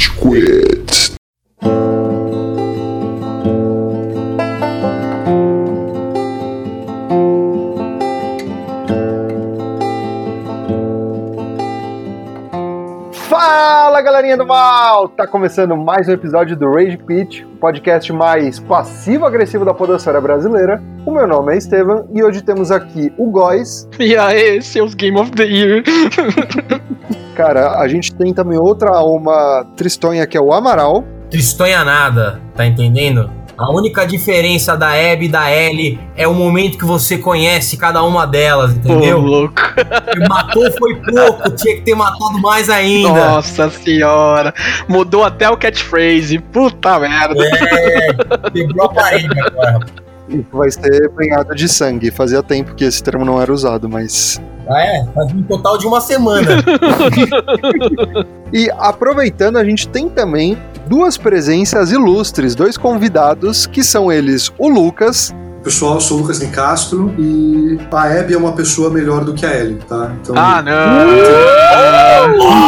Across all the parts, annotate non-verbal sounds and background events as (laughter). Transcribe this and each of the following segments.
Rage Quit. Galerinha do mal! Tá começando mais um episódio do Rage Quit, o podcast mais passivo-agressivo da podosfera brasileira. O meu nome é Estevam e hoje temos aqui o Góis. E aí, seus Game of the Year. (laughs) Cara, a gente tem também outra alma tristonha que é o Amaral. Tristonha nada, tá entendendo? A única diferença da Abby e da Ellie é o momento que você conhece cada uma delas, Pô, entendeu? louco. Matou foi pouco, tinha que ter matado mais ainda. Nossa senhora. Mudou até o catchphrase. Puta merda. É, quebrou a parede agora. Isso vai ser banhado de sangue. Fazia tempo que esse termo não era usado, mas. Ah, é? Faz um total de uma semana. (laughs) E aproveitando, a gente tem também duas presenças ilustres, dois convidados, que são eles o Lucas. Pessoal, eu sou o Lucas Nicastro e a Abby é uma pessoa melhor do que a Ellie, tá? Então, Ah, não.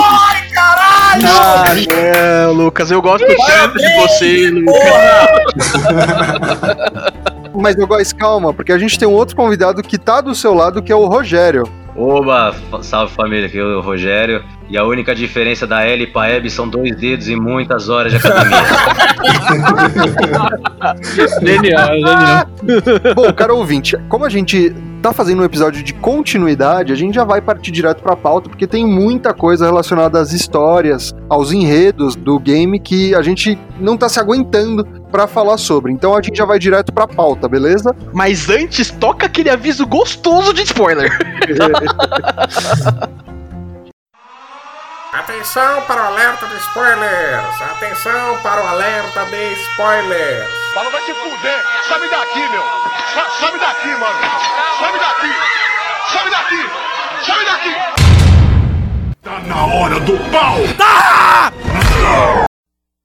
Ai, caralho! Ah, não, Lucas. Eu gosto tanto de você, Lucas. (laughs) Mas eu gosto, calma, porque a gente tem um outro convidado que tá do seu lado, que é o Rogério. Oba, salve família, aqui é o Rogério. E a única diferença da L pra Hebe são dois dedos e muitas horas de academia. (laughs) Genial, genial. Bom, cara ouvinte, como a gente tá fazendo um episódio de continuidade, a gente já vai partir direto pra pauta, porque tem muita coisa relacionada às histórias, aos enredos do game que a gente não tá se aguentando pra falar sobre. Então a gente já vai direto pra pauta, beleza? Mas antes, toca aquele aviso gostoso de spoiler. (laughs) Atenção para o alerta de spoilers! Atenção para o alerta de spoilers! Fala, vai se fuder! Sobe daqui, meu! So- sobe daqui, mano! Sobe daqui! Sobe daqui! Sobe daqui! Tá na hora do pau!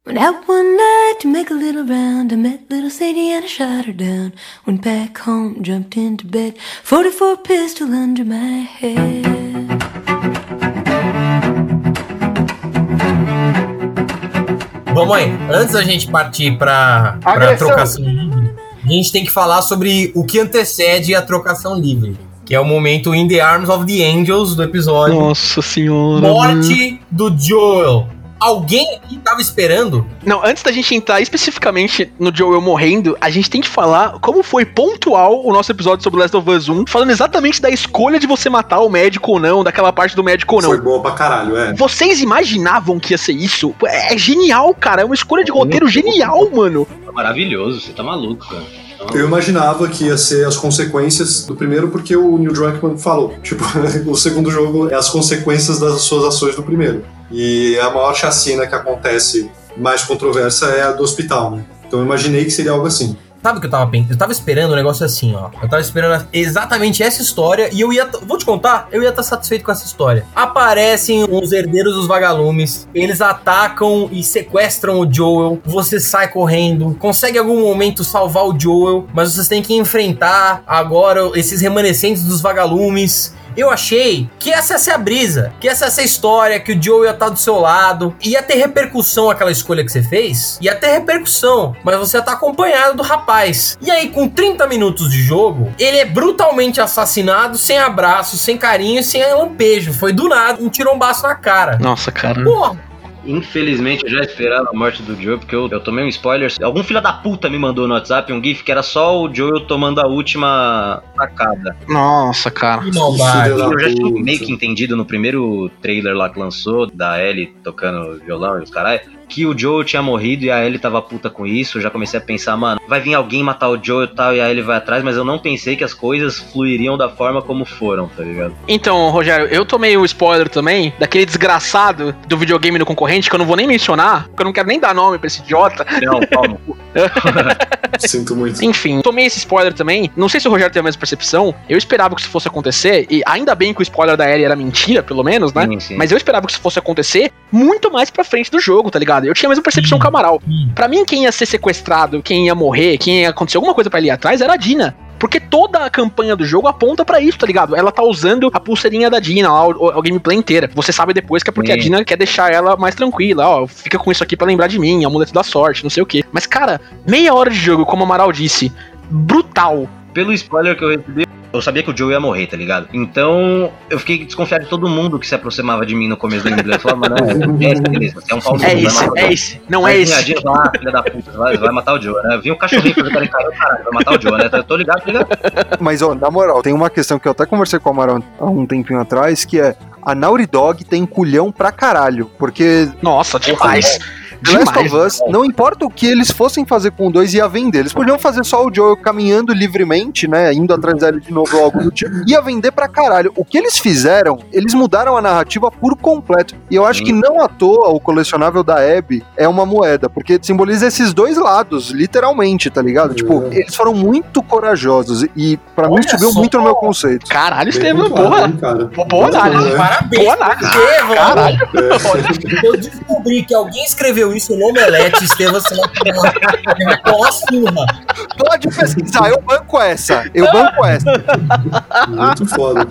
Went out one night to make a little round. I met little Sadie and I shot her down. Went back home, jumped into bed. 44 pistol under my head. Mãe, antes da gente partir pra, pra trocação livre, a gente tem que falar sobre o que antecede a trocação livre. Que é o momento In the Arms of the Angels do episódio. Nossa senhora. Morte do Joel. Alguém aqui tava esperando? Não, antes da gente entrar especificamente no Joel morrendo, a gente tem que falar como foi pontual o nosso episódio sobre Last of Us 1, falando exatamente da escolha de você matar o médico ou não, daquela parte do médico ou não. foi boa pra caralho, é. Vocês imaginavam que ia ser isso? É genial, cara. É uma escolha de roteiro genial, mano. Maravilhoso, você tá maluco, cara. Eu imaginava que ia ser as consequências do primeiro, porque o Neil Druckmann falou. Tipo, (laughs) o segundo jogo é as consequências das suas ações do primeiro. E a maior chacina que acontece, mais controversa, é a do hospital, né? Então eu imaginei que seria algo assim. Sabe o que eu tava pensando? Eu tava esperando um negócio assim, ó. Eu tava esperando exatamente essa história e eu ia. Vou te contar, eu ia estar satisfeito com essa história. Aparecem os herdeiros dos vagalumes, eles atacam e sequestram o Joel. Você sai correndo, consegue em algum momento salvar o Joel, mas vocês têm que enfrentar agora esses remanescentes dos vagalumes. Eu achei que essa ia ser a brisa, que essa ia ser a história, que o Joe ia estar do seu lado, ia ter repercussão aquela escolha que você fez, ia ter repercussão, mas você ia estar acompanhado do rapaz. E aí, com 30 minutos de jogo, ele é brutalmente assassinado, sem abraço, sem carinho, sem lampejo. Foi do nada, um tirombaço na cara. Nossa, cara. Porra, Infelizmente eu já esperava a morte do Joel, porque eu, eu tomei um spoiler. Algum filho da puta me mandou no WhatsApp um GIF que era só o Joel tomando a última tacada. Nossa, cara. que maldade. Eu já tinha meio que entendido no primeiro trailer lá que lançou, da Ellie tocando violão e os caralho, que o Joel tinha morrido e a Ellie tava puta com isso. Eu já comecei a pensar, mano, vai vir alguém matar o Joel e tal, e a Ellie vai atrás, mas eu não pensei que as coisas fluiriam da forma como foram, tá ligado? Então, Rogério, eu tomei o spoiler também daquele desgraçado do videogame do concorrente que eu não vou nem mencionar, porque eu não quero nem dar nome pra esse idiota. Não, calma. (laughs) Sinto muito. Enfim, tomei esse spoiler também. Não sei se o Rogério tem a mesma percepção. Eu esperava que isso fosse acontecer, e ainda bem que o spoiler da Ellie era mentira, pelo menos, né? Sim, sim. Mas eu esperava que isso fosse acontecer muito mais pra frente do jogo, tá ligado? Eu tinha a mesma percepção que o Amaral. Pra mim, quem ia ser sequestrado, quem ia morrer, quem ia acontecer alguma coisa pra ele ir atrás era a Dina. Porque toda a campanha do jogo aponta pra isso, tá ligado? Ela tá usando a pulseirinha da Dina, lá, o, gameplay inteira. Você sabe depois que é porque a Dina quer deixar ela mais tranquila, ó, fica com isso aqui pra lembrar de mim, amuleto da sorte, não sei o quê. Mas, cara, meia hora de jogo, como o Amaral disse, brutal. Pelo spoiler que eu recebi, eu sabia que o Joe ia morrer, tá ligado? Então, eu fiquei desconfiado de todo mundo que se aproximava de mim no começo do inglês. Eu falava, mano, (laughs) é, é esse, beleza, é um pau É esse, é esse, não Aí é esse. Falava, ah, filha da puta, vai, vai matar o Joe, né? Vinha o cachorrinho cara em cara, caralho, vai matar o Joe, né? Eu tô ligado, tô ligado. Mas, ó, na moral, tem uma questão que eu até conversei com o Amaral há um tempinho atrás, que é a Naughty Dog tem culhão pra caralho. Porque Nossa, demais. The Last of Us, não importa o que eles fossem fazer com o 2, ia vender. Eles podiam fazer só o Joel caminhando livremente, né? Indo atrás dele de novo ou algo do tipo. Ia vender pra caralho. O que eles fizeram, eles mudaram a narrativa por completo. E eu acho Sim. que não à toa o colecionável da Abby é uma moeda, porque simboliza esses dois lados, literalmente, tá ligado? Tipo, eles foram muito corajosos e pra mim Olha subiu só. muito no meu conceito. Caralho, Estevam, cara. Boa análise. É. Parabéns, Boa análise. Caralho. Eu descobri que alguém escreveu isso no Omelete, você vai tomar uma surra. Pode pesquisar, eu banco essa. Eu banco essa. Muito foda.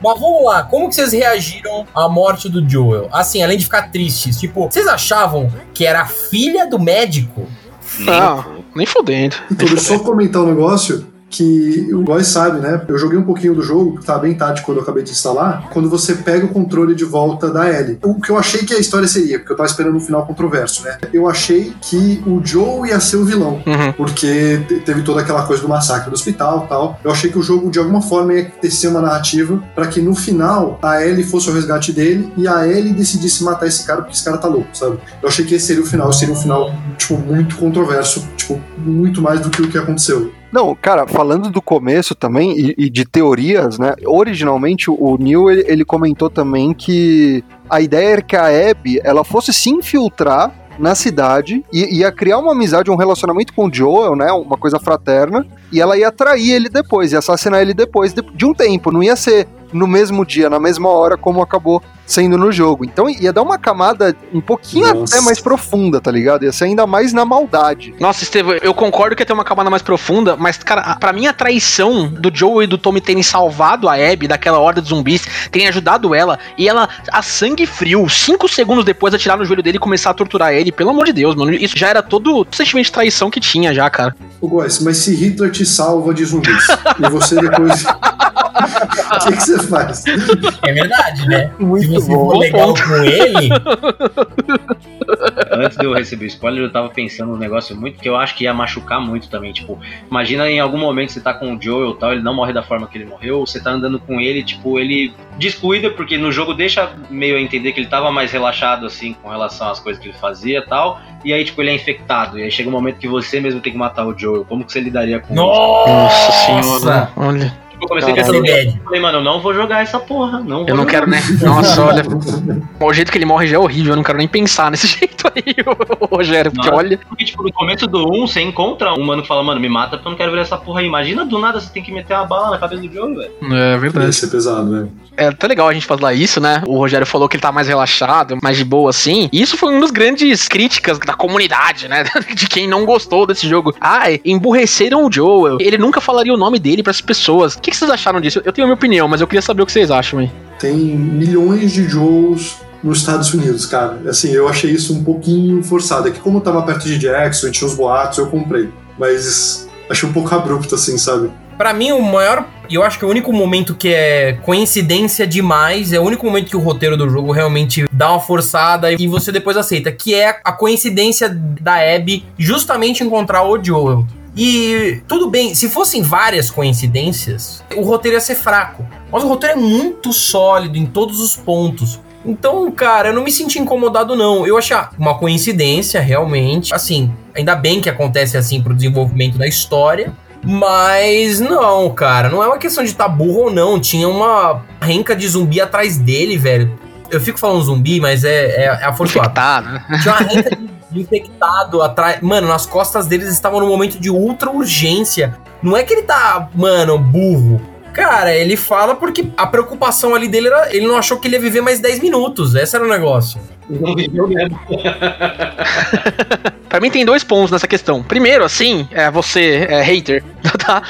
Mas vamos lá, como que vocês reagiram à morte do Joel? Assim, além de ficar tristes, tipo, vocês achavam que era a filha do médico? Não, nem fudendo. Então, deixa eu só comentar um negócio que o Góis sabe, né? Eu joguei um pouquinho do jogo, que tava bem tarde quando eu acabei de instalar, quando você pega o controle de volta da Ellie. O que eu achei que a história seria, porque eu tava esperando um final controverso, né? Eu achei que o Joe ia ser o vilão, Uhum. porque te- teve toda aquela coisa do massacre do hospital e tal. Eu achei que o jogo, de alguma forma, ia tecer uma narrativa pra que no final a Ellie fosse o resgate dele e a Ellie decidisse matar esse cara porque esse cara tá louco, sabe? Eu achei que esse seria o final, seria um final, tipo, muito controverso, tipo, muito mais do que o que aconteceu. Não, cara, falando do começo também e, e de teorias, né? Originalmente o Neil ele, ele comentou também que a ideia era que a Abby ela fosse se infiltrar na cidade e ia criar uma amizade, um relacionamento com o Joel, né? Uma coisa fraterna. E ela ia trair ele depois, ia assassinar ele depois de, de um tempo. Não ia ser no mesmo dia, na mesma hora, como acabou sendo no jogo. Então ia dar uma camada um pouquinho Nossa. até mais profunda, tá ligado? Ia ser ainda mais na maldade. Nossa, Estevam, eu concordo que ia ter uma camada mais profunda, mas, cara, pra mim a traição do Joe e do Tommy terem salvado a Abby daquela horda de zumbis, terem ajudado ela, e ela, a sangue frio, cinco segundos depois, atirar no joelho dele e começar a torturar ele, pelo amor de Deus, mano, isso já era todo o sentimento de traição que tinha já, cara. Ô, Góis, mas se Hitler te salva de zumbis (laughs) e você depois. O que, que você faz? É verdade, né? Se Muito você bom. for legal com ele, Antes de eu receber o spoiler, eu tava pensando um negócio muito que eu acho que ia machucar muito também. Tipo, imagina em algum momento você tá com o Joel e tal, ele não morre da forma que ele morreu, você tá andando com ele, tipo, ele descuida, porque no jogo deixa meio a entender que ele tava mais relaxado, assim, com relação às coisas que ele fazia e tal. E aí, tipo, ele é infectado. E aí chega um momento que você mesmo tem que matar o Joel. Como que você lidaria com isso? nossa! olha. Eu comecei a Caralho. pensar Bad. nisso, eu falei, mano, eu não vou jogar essa porra. Não vou Eu não jogar. quero nem. Nossa, olha. (laughs) O jeito que ele morre já é horrível, eu não quero nem pensar nesse (laughs) jeito aí, Rogério, porque Nossa. olha. Porque, tipo, no começo do 1, você encontra um mano que fala, mano, me mata porque eu não quero ver essa porra aí. Imagina do nada você tem que meter uma bala na cabeça do Joe, velho. É Ia ser pesado, né? É tá legal a gente falar isso, né? O Rogério falou que ele tá mais relaxado, mais de boa assim. E isso foi uma das grandes críticas da comunidade, né? (laughs) De quem não gostou desse jogo. Ai, emburreceram o Joel. Ele nunca falaria o nome dele pras pessoas. O que, que vocês acharam disso? Eu tenho a minha opinião, mas eu queria saber o que vocês acham aí. Tem milhões de Joes nos Estados Unidos, cara. Assim, eu achei isso um pouquinho forçado. É que como eu tava perto de Jackson e tinha uns boatos, eu comprei. Mas achei um pouco abrupto, assim, sabe? Pra mim, o maior. E eu acho que o único momento que é coincidência demais é o único momento que o roteiro do jogo realmente dá uma forçada e você depois aceita, que é a coincidência da Abby justamente encontrar o Joel. E tudo bem, se fossem várias coincidências, o roteiro ia ser fraco. Mas o roteiro é muito sólido em todos os pontos. Então, cara, eu não me senti incomodado, não. Eu achei ah, uma coincidência, realmente. Assim, ainda bem que acontece assim pro desenvolvimento da história. Mas não, cara, não é uma questão de tá burro ou não. Tinha uma renca de zumbi atrás dele, velho. Eu fico falando zumbi, mas é, é, é a força. Infectado, né? Tinha uma renca de infectado atrás. Mano, nas costas deles estavam no momento de ultra urgência. Não é que ele tá, mano, burro. Cara, ele fala porque a preocupação ali dele era. Ele não achou que ele ia viver mais 10 minutos. Esse era o negócio. Não viveu mesmo. (laughs) Pra mim tem dois pontos nessa questão. Primeiro, assim, é você, é hater, (laughs) tá?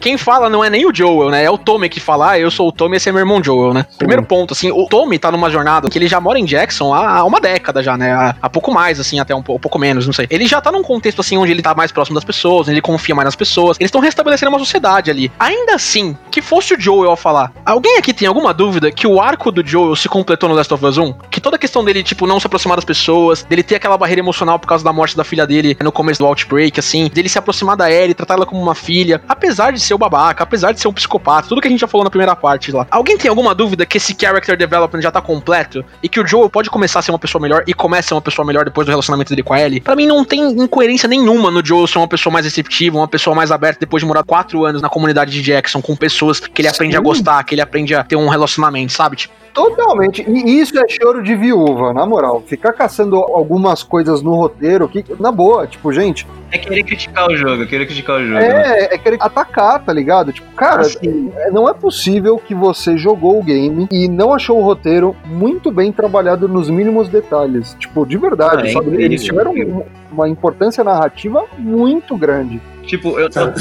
Quem fala não é nem o Joel, né? É o Tommy que fala, ah, eu sou o Tommy, esse é meu irmão Joel, né? Primeiro ponto, assim, o Tommy tá numa jornada que ele já mora em Jackson há, há uma década já, né? Há, há pouco mais, assim, até um, pou- um pouco menos, não sei. Ele já tá num contexto, assim, onde ele tá mais próximo das pessoas, ele confia mais nas pessoas. Eles estão restabelecendo uma sociedade ali. Ainda assim, que fosse o Joel a falar, alguém aqui tem alguma dúvida que o arco do Joel se completou no Last of Us 1? Que toda a questão dele, tipo, não se aproximar das pessoas, dele ter aquela barreira emocional por causa da morte da filha dele no começo do Outbreak, assim, dele se aproximar da Ellie, tratar ela como uma filha, apesar de ser o babaca, apesar de ser um psicopata, tudo que a gente já falou na primeira parte lá. Alguém tem alguma dúvida que esse character development já tá completo e que o Joel pode começar a ser uma pessoa melhor e começa a ser uma pessoa melhor depois do relacionamento dele com a Ellie? Pra mim não tem incoerência nenhuma no Joel ser uma pessoa mais receptiva, uma pessoa mais aberta depois de morar quatro anos na comunidade de Jackson com pessoas que ele aprende a gostar, que ele aprende a ter um relacionamento, sabe? Tipo, Totalmente. E isso é choro de viúva, na moral. Ficar caçando algumas coisas no roteiro, que, na boa, tipo, gente, É querer criticar o jogo, é querer criticar o jogo. né? é, é querer atacar, tá ligado? Tipo, cara, é, não é possível que você jogou o game e não achou o roteiro muito bem trabalhado nos mínimos detalhes. Tipo, de verdade, Ah, é sabe? incrível, Eles tiveram um- uma importância narrativa muito grande. Tipo, eu, eu,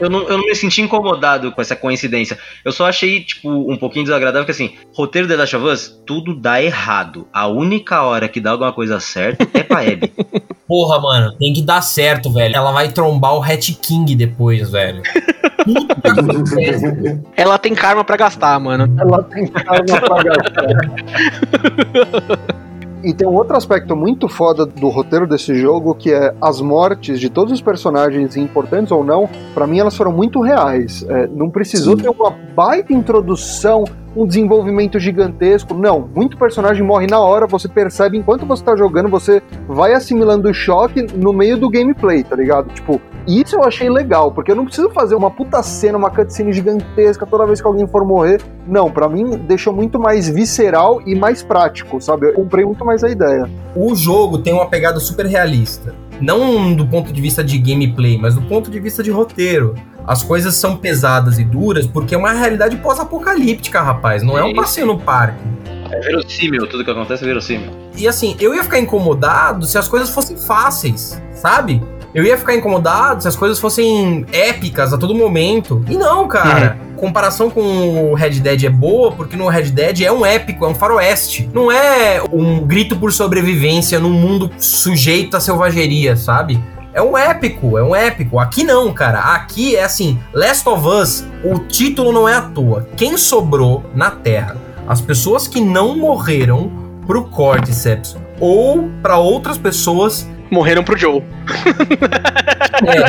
eu não, eu não me senti incomodado com essa coincidência. Eu só achei, tipo, um pouquinho desagradável que, assim, roteiro The Last of Us, tudo dá errado. A única hora que dá alguma coisa certa é pra Abby. (laughs) Porra, mano, tem que dar certo, velho. Ela vai trombar o Hat King depois, velho. (laughs) Ela tem karma pra gastar, mano. Ela tem karma pra gastar. (laughs) E tem um outro aspecto muito foda do roteiro desse jogo, que é as mortes de todos os personagens, importantes ou não, pra mim elas foram muito reais. É, não precisou ter uma baita introdução, um desenvolvimento gigantesco. Não, muito personagem morre na hora, você percebe enquanto você tá jogando, você vai assimilando o choque no meio do gameplay, tá ligado? Tipo, isso eu achei legal, porque eu não preciso fazer uma puta cena, uma cutscene gigantesca toda vez que alguém for morrer. Não, pra mim deixou muito mais visceral e mais prático, sabe? Eu comprei muito mais a ideia. O jogo tem uma pegada super realista. Não do ponto de vista de gameplay, mas do ponto de vista de roteiro. As coisas são pesadas e duras porque é uma realidade pós-apocalíptica, rapaz. Não é um Isso. passeio no parque. É verossímil, tudo que acontece é verossímil. E assim, eu ia ficar incomodado se as coisas fossem fáceis, sabe? Eu ia ficar incomodado se as coisas fossem épicas a todo momento. E não, cara. Comparação com o Red Dead é boa, porque no Red Dead é um épico, é um faroeste. Não é um grito por sobrevivência num mundo sujeito à selvageria, sabe? É um épico, é um épico. Aqui não, cara. Aqui é assim, Last of Us, o título não é à toa. Quem sobrou na Terra? As pessoas que não morreram pro Cordyceps ou pra outras pessoas Morreram pro Joe. é,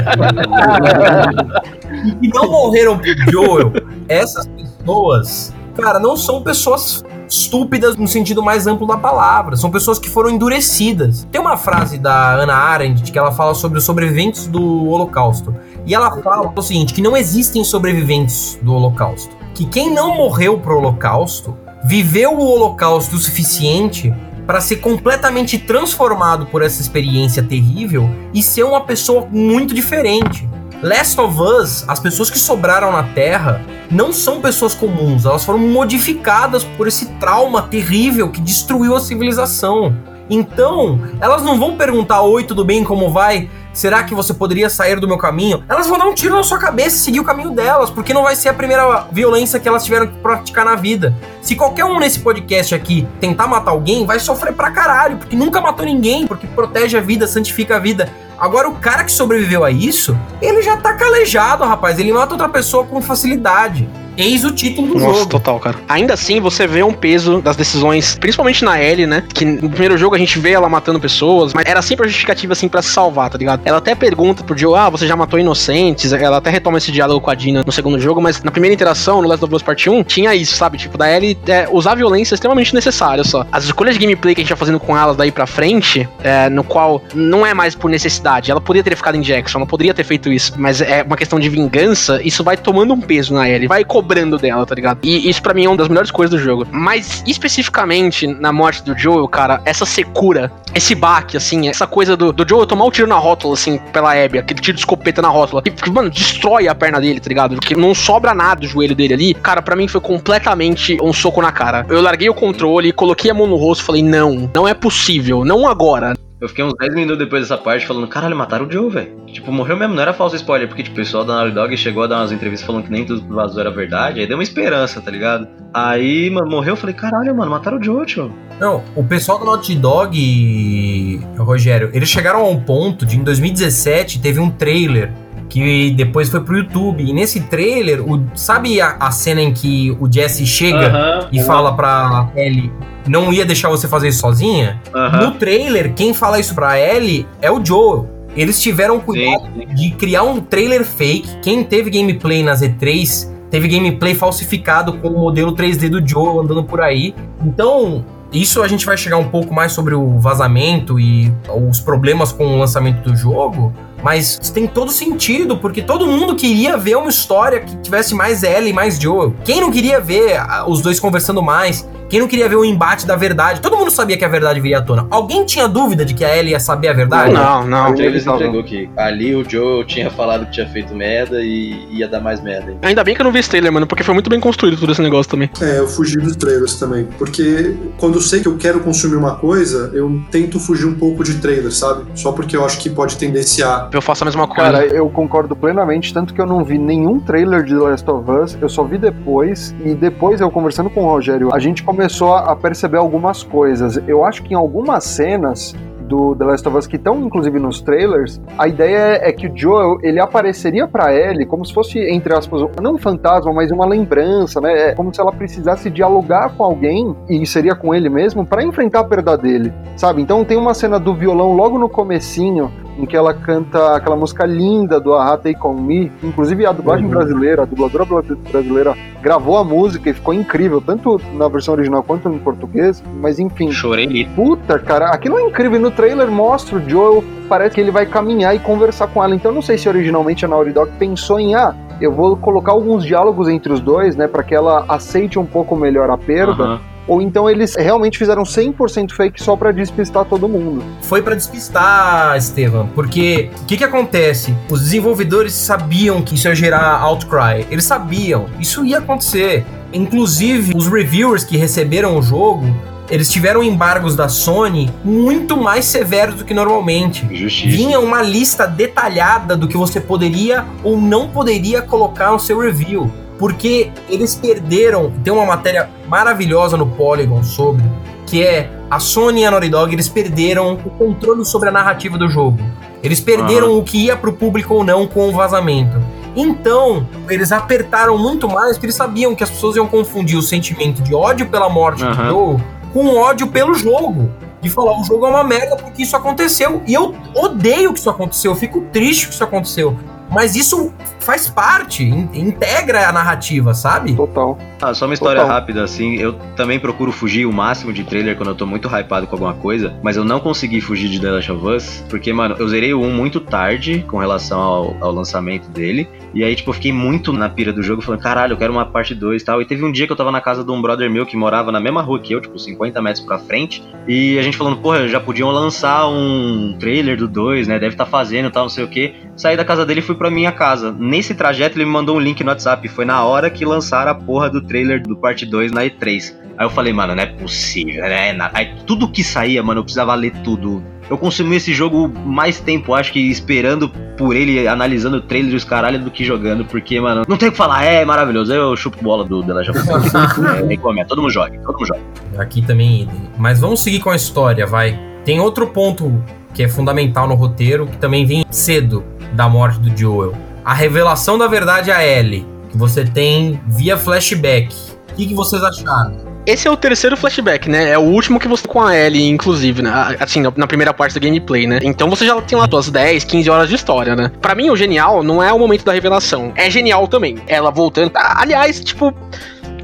e não morreram pro Joel. Essas pessoas, cara, não são pessoas estúpidas no sentido mais amplo da palavra. São pessoas que foram endurecidas. Tem uma frase da Ana Arendt que ela fala sobre os sobreviventes do Holocausto. E ela fala o seguinte, que não existem sobreviventes do Holocausto. Que quem não morreu pro Holocausto viveu o Holocausto o suficiente para ser completamente transformado por essa experiência terrível e ser uma pessoa muito diferente. Last of Us, as pessoas que sobraram na Terra não são pessoas comuns, elas foram modificadas por esse trauma terrível que destruiu a civilização. Então, elas não vão perguntar: Oi, tudo bem? Como vai? Será que você poderia sair do meu caminho? Elas vão dar um tiro na sua cabeça e seguir o caminho delas, porque não vai ser a primeira violência que elas tiveram que praticar na vida. Se qualquer um nesse podcast aqui tentar matar alguém, vai sofrer pra caralho, porque nunca matou ninguém, porque protege a vida, santifica a vida. Agora, o cara que sobreviveu a isso, ele já tá calejado, rapaz. Ele mata outra pessoa com facilidade. Eis o título do Nossa, jogo. total, cara. Ainda assim, você vê um peso das decisões, principalmente na Ellie, né? Que no primeiro jogo a gente vê ela matando pessoas, mas era sempre a justificativa, assim, pra se salvar, tá ligado? Ela até pergunta pro Joe, ah, você já matou inocentes? Ela até retoma esse diálogo com a Dina no segundo jogo, mas na primeira interação, no Last of Us Part 1, tinha isso, sabe? Tipo, da Ellie é, usar a violência é extremamente necessário só. As escolhas de gameplay que a gente tá fazendo com elas daí pra frente, é, no qual não é mais por necessidade. Ela poderia ter ficado em Jackson, ela poderia ter feito isso, mas é uma questão de vingança, isso vai tomando um peso na Ellie, vai cobrando dela, tá ligado? E isso pra mim é uma das melhores coisas do jogo. Mas especificamente na morte do Joel, cara, essa secura, esse baque, assim, essa coisa do, do Joel tomar o tiro na rótula, assim, pela Abby, aquele tiro de escopeta na rótula, que, que, mano, destrói a perna dele, tá ligado? Porque não sobra nada do joelho dele ali. Cara, pra mim foi completamente um soco na cara. Eu larguei o controle, coloquei a mão no rosto e falei, não, não é possível, não agora. Eu fiquei uns 10 minutos depois dessa parte falando, caralho, mataram o Joe, velho. Tipo, morreu mesmo, não era falso spoiler, porque tipo, o pessoal da Naughty Dog chegou a dar umas entrevistas falando que nem tudo que vazou era verdade, aí deu uma esperança, tá ligado? Aí, mano, morreu, eu falei, caralho, mano, mataram o Joe, tio. Não, o pessoal do Naughty Dog, Rogério, eles chegaram a um ponto de em 2017 teve um trailer que depois foi pro YouTube. E nesse trailer, o, sabe a, a cena em que o Jesse chega Aham, e fala pra Ellie não ia deixar você fazer isso sozinha? Aham. No trailer, quem fala isso pra Ellie é o Joel. Eles tiveram cuidado Sim, sim. de criar um trailer fake. Quem teve gameplay na Z3 teve gameplay falsificado com o modelo 3D do Joe andando por aí. Então, isso a gente vai chegar um pouco mais sobre o vazamento e os problemas com o lançamento do jogo. Mas isso tem todo sentido, porque todo mundo queria ver uma história que tivesse mais Ellie e mais Joel. Quem não queria ver ah, os dois conversando mais? Quem não queria ver o embate da verdade? Todo mundo sabia que a verdade viria à tona. Alguém tinha dúvida de que a Ellie ia saber a verdade? Não, não. Não, não. entregou que ali o Joe tinha falado que tinha feito merda e ia dar mais merda. hein? Ainda bem que eu não vi esse trailer, mano, porque foi muito bem construído todo esse negócio também. É, eu fugi dos trailers também. Porque quando eu sei que eu quero consumir uma coisa, eu tento fugir um pouco de trailer, sabe? Só porque eu acho que pode tendenciar. Eu faço a mesma coisa. Cara, eu concordo plenamente, tanto que eu não vi nenhum trailer de The Last of Us, eu só vi depois, e depois eu conversando com o Rogério, a gente começou a perceber algumas coisas. Eu acho que em algumas cenas do The Last of Us que estão inclusive nos trailers, a ideia é que o Joel ele apareceria pra Ellie como se fosse entre aspas não um fantasma, mas uma lembrança, né? É como se ela precisasse dialogar com alguém e seria com ele mesmo pra enfrentar a perda dele, sabe? Então tem uma cena do violão logo no comecinho em que ela canta aquela música linda do Aha Take On Me, inclusive a dublagem brasileira, a dubladora bra- brasileira gravou a música e ficou incrível, tanto na versão original quanto em português, mas enfim, Chorei. Puta, cara, aquilo é incrível. E no trailer mostra o Joel, parece que ele vai caminhar e conversar com ela. Então eu não sei se originalmente a Naughty Dog pensou em, ah, eu vou colocar alguns diálogos entre os dois, né, pra que ela aceite um pouco melhor a perda. Aham. Ou então eles realmente fizeram 100% fake só pra despistar todo mundo. Foi pra despistar, Estevam, porque o que que acontece? Os desenvolvedores sabiam que isso ia gerar outcry. Eles sabiam, isso ia acontecer. Inclusive, os reviewers que receberam o jogo, eles tiveram embargos da Sony muito mais severos do que normalmente. Justiça. Vinha uma lista detalhada do que você poderia ou não poderia colocar no seu review. Porque eles perderam. Tem uma matéria maravilhosa no Polygon sobre. Que é a Sony e a Naughty Dog, eles perderam o controle sobre a narrativa do jogo. Eles perderam o que ia pro público ou não com o vazamento. Então, eles apertaram muito mais porque eles sabiam que as pessoas iam confundir o sentimento de ódio pela morte do Aham. Joe com ódio pelo jogo. De falar, o jogo é uma merda porque isso aconteceu. E eu odeio que isso aconteceu, eu fico triste que isso aconteceu. Mas isso faz parte, in- integra a narrativa, sabe? Total. Ah, só uma história Total. rápida, assim, eu também procuro fugir o máximo de trailer quando eu tô muito hypado com alguma coisa, mas eu não consegui fugir de The Last of Us, porque, mano, eu zerei o 1 muito tarde com relação ao, ao lançamento dele, e aí, tipo, eu fiquei muito na pira do jogo, falando, caralho, eu quero uma parte 2 e tal, e teve um dia que eu tava na casa de um brother meu que morava na mesma rua que eu, tipo, 50 metros pra frente, e a gente falando, porra, já podiam lançar um trailer do 2, né, deve estar fazendo e tal, não sei o que, saí da casa dele e fui pra minha casa. Nesse trajeto ele me mandou um link no WhatsApp, foi na hora que lançaram a porra do trailer do parte 2 na E3. Aí eu falei, mano, não é possível, né? Aí tudo que saía, mano, eu precisava ler tudo. Eu consumi esse jogo mais tempo, acho que esperando por ele, analisando o trailer e os caralho do que jogando, porque, mano, não tem o que falar, é maravilhoso. Eu chupo bola do The Last of Us. (laughs) é, recomendo, todo mundo joga, todo mundo joga. Aqui também. Mas vamos seguir com a história, vai. Tem outro ponto que é fundamental no roteiro, que também vem cedo da morte do Joel. A revelação da verdade a Ellie, que você tem via flashback. O que, que vocês acharam? Esse é o terceiro flashback, né? É o último que você com a Ellie, inclusive, né? Assim, na- na primeira parte do gameplay, né? Então você já tem lá suas 10, 15 horas de história, né? Pra mim, o genial não é o momento da revelação. É genial também. Ela voltando. Ah, Aliás, tipo.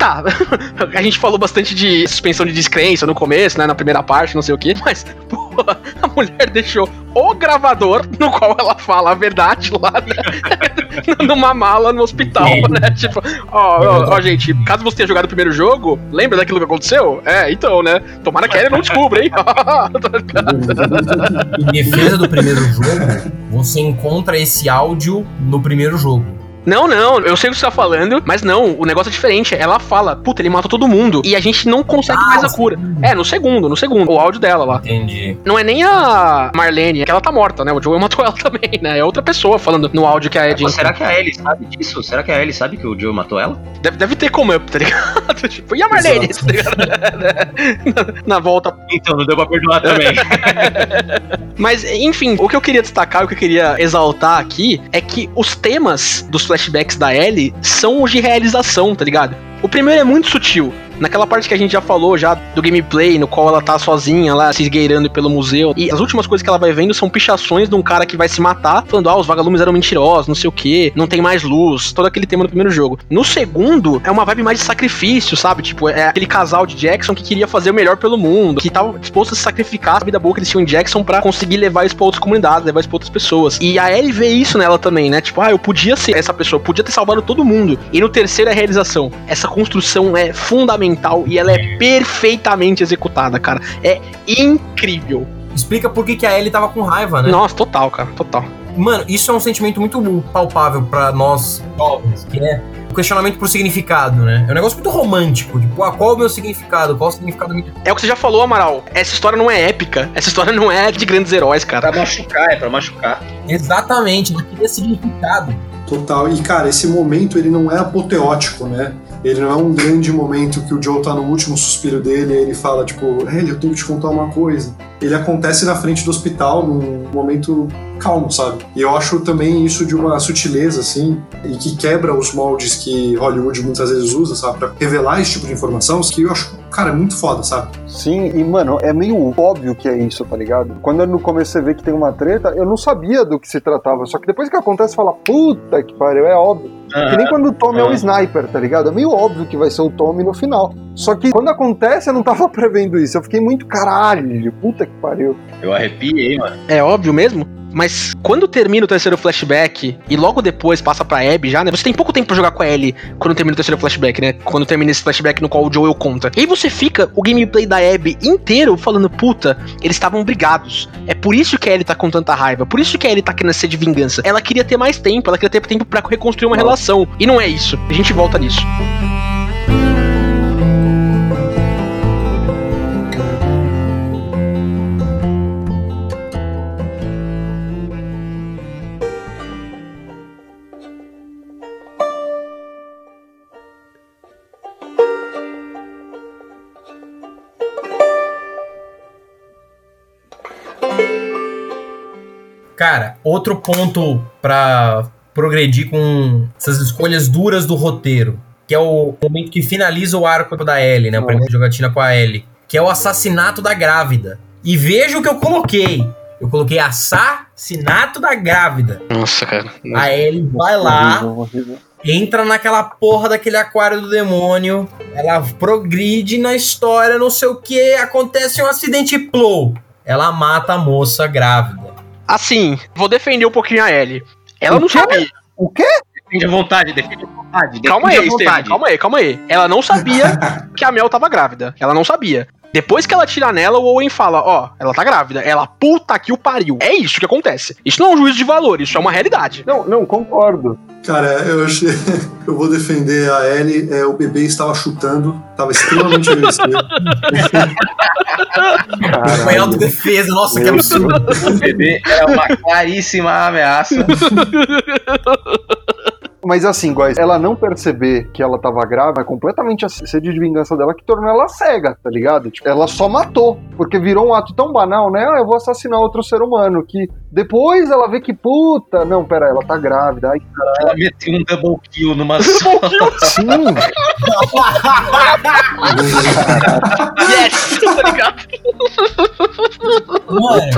Tá, (laughs) a gente falou bastante de suspensão de descrença no começo, né? Na primeira parte, não sei o quê, mas, (laughs) porra, a mulher deixou o gravador no qual ela fala a verdade lá, né? (laughs) numa mala no hospital, né? Tipo, ó, ó, ó, gente, caso você tenha jogado o primeiro jogo, lembra daquilo que aconteceu? É, então, né? Tomara que ela não descubra, hein? Em defesa do primeiro jogo, você encontra esse áudio no primeiro jogo. Não, não, eu sei o que você tá falando, mas não, o negócio é diferente. Ela fala, puta, ele matou todo mundo. E a gente não consegue Ah, mais a sim. cura. É, no segundo, no segundo. O áudio dela lá. Entendi. Não é nem a Marlene, é que ela tá morta, né? O Joel (laughs) matou ela também, né? É outra pessoa falando no áudio que a Ed. Pô, será que a Ellie sabe disso? Será que a Ellie sabe que o Joe matou ela? Deve, deve ter como up, tá ligado? (laughs) tipo, e a Marlene? (laughs) Tá ligado? na, na volta. Então, não deu pra perdoar também. Mas, enfim, o que eu queria destacar, o que eu queria exaltar aqui é que os temas dos flashbacks da Ellie são os de realização, tá ligado? O primeiro é muito sutil. Naquela parte que a gente já falou já do gameplay, no qual ela tá sozinha lá, se esgueirando pelo museu. E as últimas coisas que ela vai vendo são pichações de um cara que vai se matar, falando, ah, os vagalumes eram mentirosos, não sei o que, não tem mais luz, todo aquele tema no primeiro jogo. No segundo, é uma vibe mais de sacrifício, sabe? Tipo, é aquele casal de Jackson que queria fazer o melhor pelo mundo, que tava disposto a se sacrificar a vida boa que eles tinham em Jackson pra conseguir levar isso pra outras comunidades, levar isso pra outras pessoas. E a Ellie vê isso nela também, né? Tipo, ah, eu podia ser essa pessoa, podia ter salvado todo mundo. E no terceiro é a realização. Essa construção é fundamental e ela é perfeitamente executada, cara. É incrível. Explica por que, que a Ellie tava com raiva, né? Nossa, total, cara, total. Mano, isso é um sentimento muito palpável pra nós jovens, que é o questionamento por significado, né? É um negócio muito romântico. Tipo, ah, qual é o meu significado? Qual é o significado do. É o que você já falou, Amaral. Essa história não é épica. Essa história não é de grandes heróis, cara. pra machucar, é pra machucar. Exatamente, ela queria significado. Total. E, cara, esse momento ele não é apoteótico, né? Ele não é um grande momento que o Joe tá no último suspiro dele e ele fala, tipo, Ellie, eu tenho que te contar uma coisa. Ele acontece na frente do hospital num momento calmo, sabe? E eu acho também isso de uma sutileza, assim, e que quebra os moldes que Hollywood muitas vezes usa, sabe? Pra revelar esse tipo de informação, que eu acho, cara, muito foda, sabe? Sim, e mano, é meio óbvio que é isso, tá ligado? Quando no começo você vê que tem uma treta, eu não sabia do que se tratava. Só que depois que acontece, você fala, puta que pariu, é óbvio. Que nem quando o Tommy é o Ah. sniper, tá ligado? É meio óbvio que vai ser o Tommy no final. Só que quando acontece, eu não tava (laughs) prevendo isso. Eu fiquei muito caralho, puta que pariu. Eu arrepiei, mano. É óbvio mesmo. Mas quando termina o terceiro flashback e logo depois passa pra Abby já, né? Você tem pouco tempo pra jogar com a Ellie quando termina o terceiro flashback, né? Quando termina esse flashback no qual o Joel conta. E aí você fica o gameplay da Abby inteiro falando, puta, eles estavam brigados. É por isso que a Ellie tá com tanta raiva. Por isso que a Ellie tá querendo ser de vingança. Ela queria ter mais tempo, ela queria ter tempo pra reconstruir uma relação. E não é isso. A gente volta nisso. Cara, outro ponto pra progredir com essas escolhas duras do roteiro, que é o momento que finaliza o arco da Ellie, né? A primeira jogatina com a Ellie, que é o assassinato da grávida. E veja o que eu coloquei. Eu coloquei assassinato da grávida. Nossa, cara. A Ellie vai lá, entra naquela porra daquele aquário do demônio, ela progride na história, não sei o que, acontece um acidente e plou. Ela mata a moça grávida. Assim, vou defender um pouquinho a Ellie. Ela não sabia. O quê? Defende a vontade, defende a vontade. Calma defende aí, a Estevam, vontade. calma aí, calma aí. Ela não sabia (laughs) que a Mel tava grávida. Ela não sabia. Depois que ela tira nela, o Owen fala: Ó, ela tá grávida. Ela, puta que o pariu. É isso que acontece. Isso não é um juízo de valor, isso é uma realidade. Não, não, concordo. Cara, eu achei. (laughs) Eu vou defender a Ellie. É, o bebê estava chutando, estava extremamente agressivo. Foi autodefesa, nossa, que absurdo. O bebê era uma claríssima ameaça. (laughs) Mas assim, guys, ela não perceber que ela tava grávida é completamente a sede de vingança dela que tornou ela cega, tá ligado? Tipo, ela só matou, porque virou um ato tão banal, né? Ah, eu vou assassinar outro ser humano, que depois ela vê que, puta, não, pera, ela tá grávida. Ai, Ela meteu um double kill numa só. sim, (laughs) Yes! tá ligado? Mano,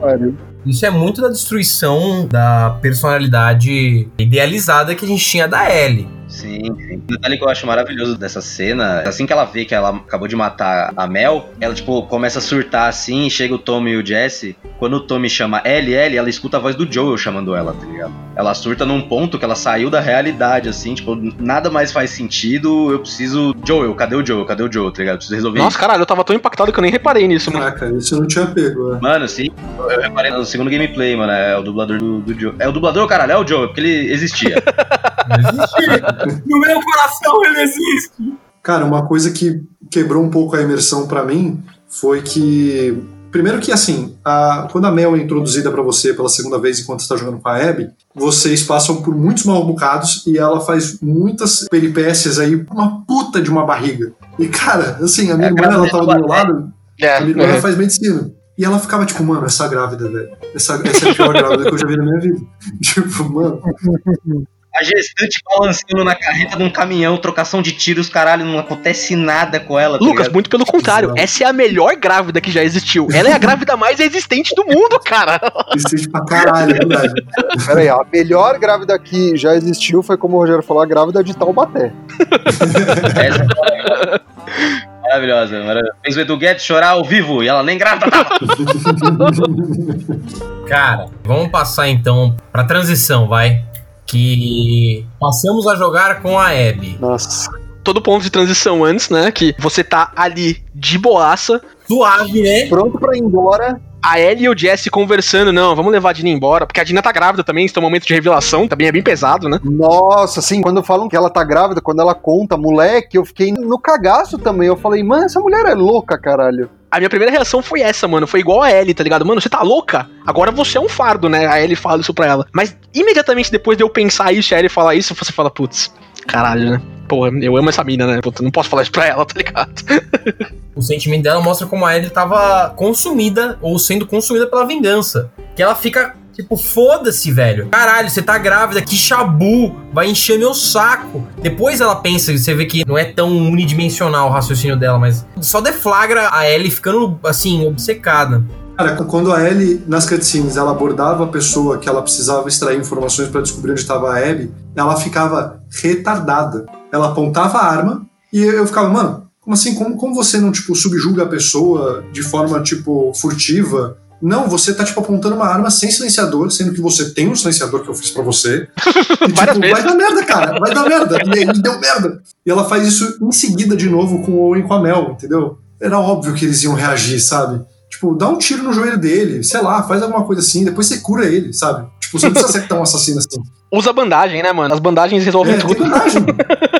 pariu. Isso é muito da destruição da personalidade idealizada que a gente tinha da Ellie. Sim, sim. O detalhe que eu acho maravilhoso dessa cena, assim que ela vê que ela acabou de matar a Mel, ela, tipo, começa a surtar assim, chega o Tommy e o Jesse. Quando o Tommy chama Ellie, ela escuta a voz do Joel chamando ela, tá ligado? Ela surta num ponto que ela saiu da realidade, assim, tipo, nada mais faz sentido, eu preciso. Joel, cadê o Joel? Cadê o Joel, tá ligado? Eu preciso resolver Nossa, isso. caralho, eu tava tão impactado que eu nem reparei nisso, mano. Caraca, isso eu não tinha pego. é. Mano, sim, eu reparei no segundo gameplay, mano, é o dublador do, do Joe. É o dublador, caralho, é o Joe, porque ele existia. (laughs) No meu coração ele existe. Cara, uma coisa que quebrou um pouco a imersão pra mim foi que. Primeiro que assim, a- quando a Mel é introduzida pra você pela segunda vez enquanto você tá jogando com a Abby, vocês passam por muitos mal bocados e ela faz muitas peripécias aí, uma puta de uma barriga. E cara, assim, a minha É, irmã ela grávida tava do meu lado, É, a minha irmã ela faz medicina. E ela ficava tipo, mano, essa grávida, velho. Essa, essa é a pior grávida que eu já vi na minha vida. (laughs) Tipo, mano. A gestante balançando na carreta de um caminhão, trocação de tiros, caralho, não acontece nada com ela. tá Lucas, ligado? muito pelo contrário, essa é a melhor grávida que já existiu. Ela é a grávida mais existente do mundo, cara. (laughs) Triste pra caralho, é verdade. Pera aí, a melhor grávida que já existiu foi, como o Rogério falou, a grávida de Taubaté. (laughs) Essa é maravilhosa, maravilhosa. Fez o Edu Guedes chorar ao vivo e ela nem grávida tava. (laughs) Cara, vamos passar então pra transição, vai. Que passamos a jogar com a Abby. Nossa. Todo ponto de transição antes, né? Que você tá ali de boaça, Suave, né? Pronto pra ir embora. a Ellie e o Jesse conversando, não, vamos levar a Dina embora, porque a Dina tá grávida também, isso é um momento de revelação, também é bem pesado, né? Nossa, assim, quando falam que ela tá grávida, quando ela conta, moleque, eu fiquei no cagaço também. Eu falei, mano, essa mulher é louca, caralho. A minha primeira reação foi essa, mano. Foi igual a Ellie, tá ligado? Mano, você tá louca? Agora você é um fardo, né? A Ellie fala isso pra ela. Mas imediatamente depois de eu pensar isso e a Ellie falar isso, você fala, putz, caralho, né? Porra, eu amo essa mina, né? Puta, não posso falar isso pra ela, tá ligado? (laughs) O sentimento dela mostra como a Ellie tava consumida ou sendo consumida pela vingança. Que ela fica tipo, foda-se, velho. Caralho, você tá grávida, que chabu, vai encher meu saco. Depois ela pensa, você vê que não é tão unidimensional o raciocínio dela, mas só deflagra a Ellie ficando assim, obcecada. Cara, quando a Ellie, nas cutscenes, ela abordava a pessoa que ela precisava extrair informações pra descobrir onde estava a Abby, ela ficava retardada. Ela apontava a arma e eu ficava, mano, como assim? Como, como você não, tipo, subjuga a pessoa de forma, tipo, furtiva? Não, você tá, tipo, apontando uma arma sem silenciador, sendo que você tem um silenciador que eu fiz pra você. (laughs) E, tipo, vai dar merda, cara, vai dar merda. E aí deu merda. E ela faz isso em seguida de novo com o Owen com a Mel, entendeu? Era óbvio que eles iam reagir, sabe? Tipo, dá um tiro no joelho dele, sei lá, faz alguma coisa assim, depois você cura ele, sabe? Tipo, você não precisa (laughs) ser tão assassino assim. Usa bandagem, né, mano? As bandagens resolvem É, tem tudo. (laughs)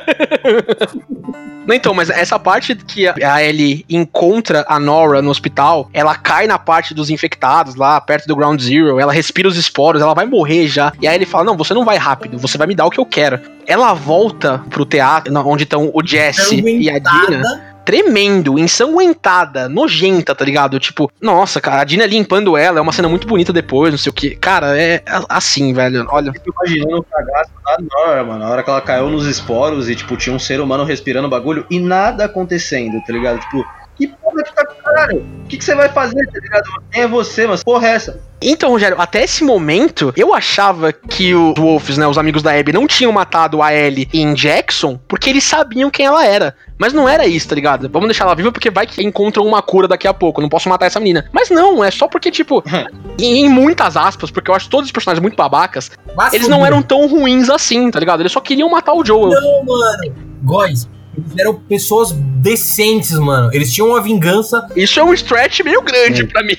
Não, então, mas essa parte que a Ellie encontra a Nora no hospital, ela cai na parte dos infectados lá, perto do Ground Zero, ela respira os esporos, ela vai morrer já. E aí ele fala: Não, você não vai rápido, você vai me dar o que eu quero. Ela volta pro teatro, onde estão o Jesse e a Dina. Tremendo, ensanguentada, nojenta, tá ligado? Tipo, nossa, cara, a Dina limpando ela, é uma cena muito bonita depois, não sei o que. Cara, é assim, velho. Olha. fico imaginando o cagaço da mano. Na hora que ela caiu nos esporos e, tipo, tinha um ser humano respirando bagulho e nada acontecendo, tá ligado? Tipo, que porra que tá caralho? O que, que você vai fazer, tá ligado? Quem é você, mas porra é essa? Então, Rogério, até esse momento, eu achava que os Wolves, né, os amigos da Abby, não tinham matado a Ellie em Jackson porque eles sabiam quem ela era. Mas não era isso, tá ligado? Vamos deixar ela viva porque vai que encontram uma cura daqui a pouco. Não posso matar essa menina. Mas não, é só porque, tipo, (laughs) em em muitas aspas, porque eu acho todos os personagens muito babacas, eles não eram tão ruins assim, tá ligado? Eles só queriam matar o Joel. Não, mano. Góis, eram pessoas decentes, mano. Eles tinham uma vingança. Isso é um stretch meio grande pra mim.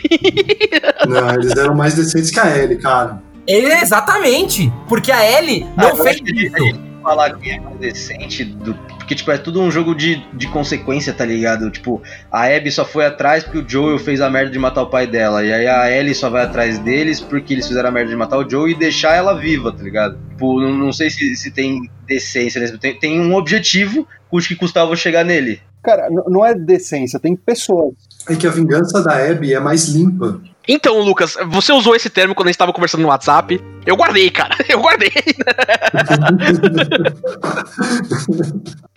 (laughs) Não, eles eram mais decentes que a Ellie, cara. Ele é exatamente. Porque a Ellie não Ah, eu fez isso. Falar que é mais decente do. Porque, tipo, é tudo um jogo de, de consequência, tá ligado? Tipo, a Abby só foi atrás porque o Joel fez a merda de matar o pai dela. E aí a Ellie só vai atrás deles porque eles fizeram a merda de matar o Joel e deixar ela viva, tá ligado? Tipo, não, não sei se, se tem decência nesse. Tem, tem um objetivo, custe que custava chegar nele. Cara, não é decência, tem pessoas. É que a vingança da Abby é mais limpa. Então, Lucas, você usou esse termo quando a gente tava conversando no WhatsApp. Eu guardei, cara. (laughs) Eu guardei.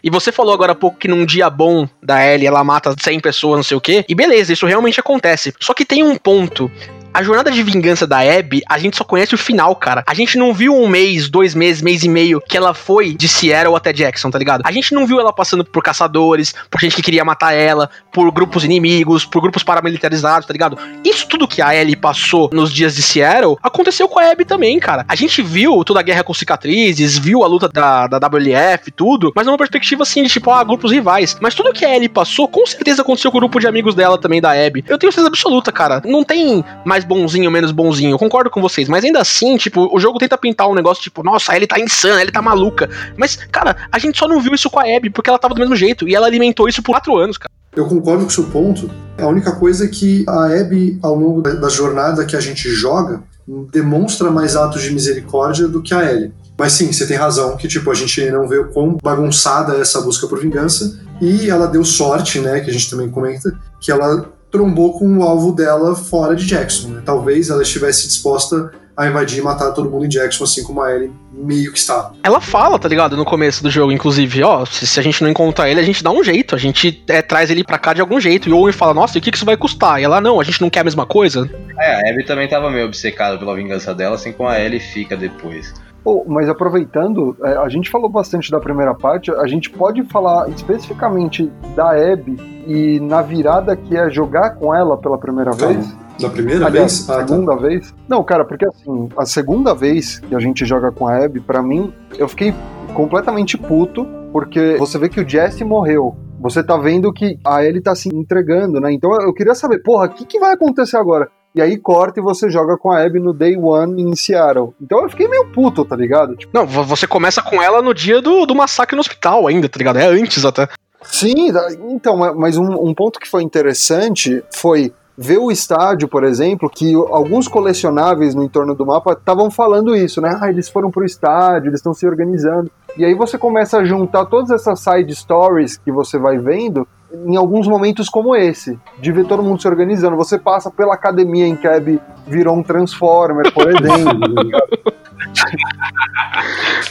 E você falou agora há pouco que num dia bom da Ellie ela mata 100 pessoas, não sei o quê. E beleza, isso realmente acontece. Só que tem um ponto A jornada de vingança da Abby, a gente só conhece o final, cara. A gente não viu um mês, dois meses, mês e meio que ela foi de Seattle até Jackson, tá ligado? A gente não viu ela passando por caçadores, por gente que queria matar ela, por grupos inimigos, por grupos paramilitarizados, tá ligado? Isso tudo que a Ellie passou nos dias de Seattle aconteceu com a Abby também, cara. A gente viu toda a guerra com cicatrizes, viu a luta da, da WLF, tudo, mas numa perspectiva assim de tipo, ah, grupos rivais. Mas tudo que a Ellie passou, com certeza aconteceu com o grupo de amigos dela também, da Abby. Eu tenho certeza absoluta, cara. Não tem mais bonzinho, menos bonzinho. Eu concordo com vocês. Mas ainda assim, tipo, o jogo tenta pintar um negócio tipo, nossa, ele tá insana, ele tá maluca. Mas, cara, a gente só não viu isso com a Abby porque ela tava do mesmo jeito. E ela alimentou isso por quatro anos, cara. Eu concordo com o seu ponto. A única coisa é que a Abby, ao longo da jornada que a gente joga, demonstra mais atos de misericórdia do que a Ellie. Mas sim, você tem razão que tipo a gente não vê o quão bagunçada é essa busca por vingança e ela deu sorte, né, que a gente também comenta, que ela trombou com o alvo dela fora de Jackson. Né? Talvez ela estivesse disposta a invadir e matar todo mundo em Jackson, assim como a Ellie meio que está. Ela fala, tá ligado? No começo do jogo, inclusive, ó, se, se a gente não encontrar ele, a gente dá um jeito. A gente é, traz ele pra cá de algum jeito. E o Owen fala, nossa, e o que, que isso vai custar? E ela, não, a gente não quer a mesma coisa. É, a Abby também tava meio obcecada pela vingança dela, assim como a Ellie fica depois. Pô, mas aproveitando, é, a gente falou bastante da primeira parte, a gente pode falar especificamente da Abby e na virada que é jogar com ela pela primeira Calma. vez? Da primeira Aliás, vez? Ah, tá. segunda vez? Não, cara, porque assim, a segunda vez que a gente joga com a Abby, pra mim, eu fiquei completamente puto, porque você vê que o Jesse morreu. Você tá vendo que a Ellie tá se entregando, né? Então eu queria saber, porra, o que, que vai acontecer agora? E aí corta e você joga com a Abby no Day One em Seattle. Então eu fiquei meio puto, tá ligado? Tipo, Não, vo- você começa com ela no dia do, do massacre no hospital ainda, tá ligado? É antes até. Sim, então, ma- mas um, um ponto que foi interessante foi ver o estádio, por exemplo, que alguns colecionáveis no entorno do mapa estavam falando isso, né? Ah, eles foram pro estádio, eles estão se organizando. E aí você começa a juntar todas essas side stories que você vai vendo em alguns momentos como esse, de ver todo mundo se organizando. Você passa pela academia em que a Abby virou um Transformer, por (laughs) exemplo.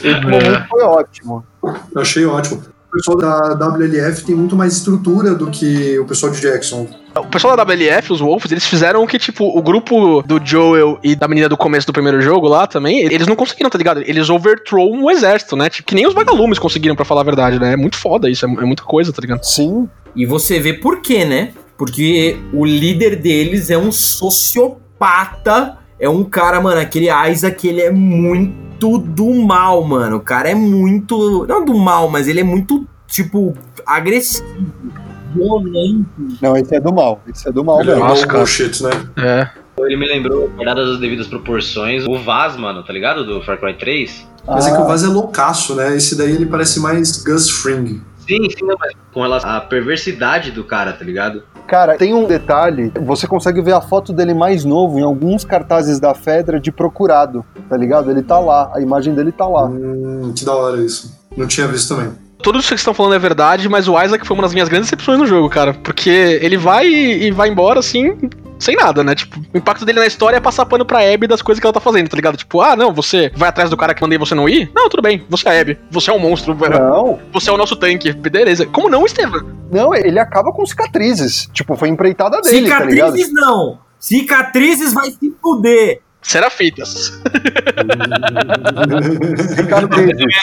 Esse momento foi ótimo. Eu achei ótimo. O pessoal da WLF tem muito mais estrutura do que o pessoal de Jackson. O pessoal da WLF, os Wolves, eles fizeram o que, tipo, o grupo do Joel e da menina do começo do primeiro jogo lá também, eles não conseguiram, tá ligado? Eles overthrow um exército, né? Tipo, que nem os vagalumes conseguiram, pra falar a verdade, né? É muito foda isso, é, é muita coisa, tá ligado? Sim, E você vê por quê, né? Porque o líder deles é um sociopata. É um cara, mano, aquele Isaac, ele é muito do mal, mano. O cara é muito. Não do mal, mas ele é muito, tipo, agressivo, violento. não, esse é do mal. Esse é do mal Ele é mesmo. Nossa, um cara. bullshit, né? É. Ele me lembrou, guardadas as devidas proporções, o Vaz, mano, tá ligado? Do Far Cry 3. Mas é Ah. que o Vaz é loucaço, né? Esse daí ele parece mais Gus Fring. Sim, sim, mas com relação à perversidade do cara, tá ligado? Cara, tem um detalhe, você consegue ver a foto dele mais novo em alguns cartazes da Fedra de procurado, tá ligado? Ele tá lá, a imagem dele tá lá. Hum, que da hora isso. Não tinha visto também. Tudo isso que vocês estão falando é verdade, mas o Isaac foi uma das minhas grandes decepções no jogo, cara. Porque ele vai e, e vai embora, assim, sem nada, né? Tipo, o impacto dele na história é passar pano pra Abby das coisas que ela tá fazendo, tá ligado? Tipo, ah, não, você vai atrás do cara que mandei você não ir? Não, tudo bem, você é a Abby. Você é um monstro, Não, você é o nosso tanque. Beleza. Como não, Estevam? não, ele acaba com cicatrizes. Tipo, foi empreitada dele, tá ligado? Cicatrizes não! Cicatrizes vai se fuder! Serafitas. Cicatrizes.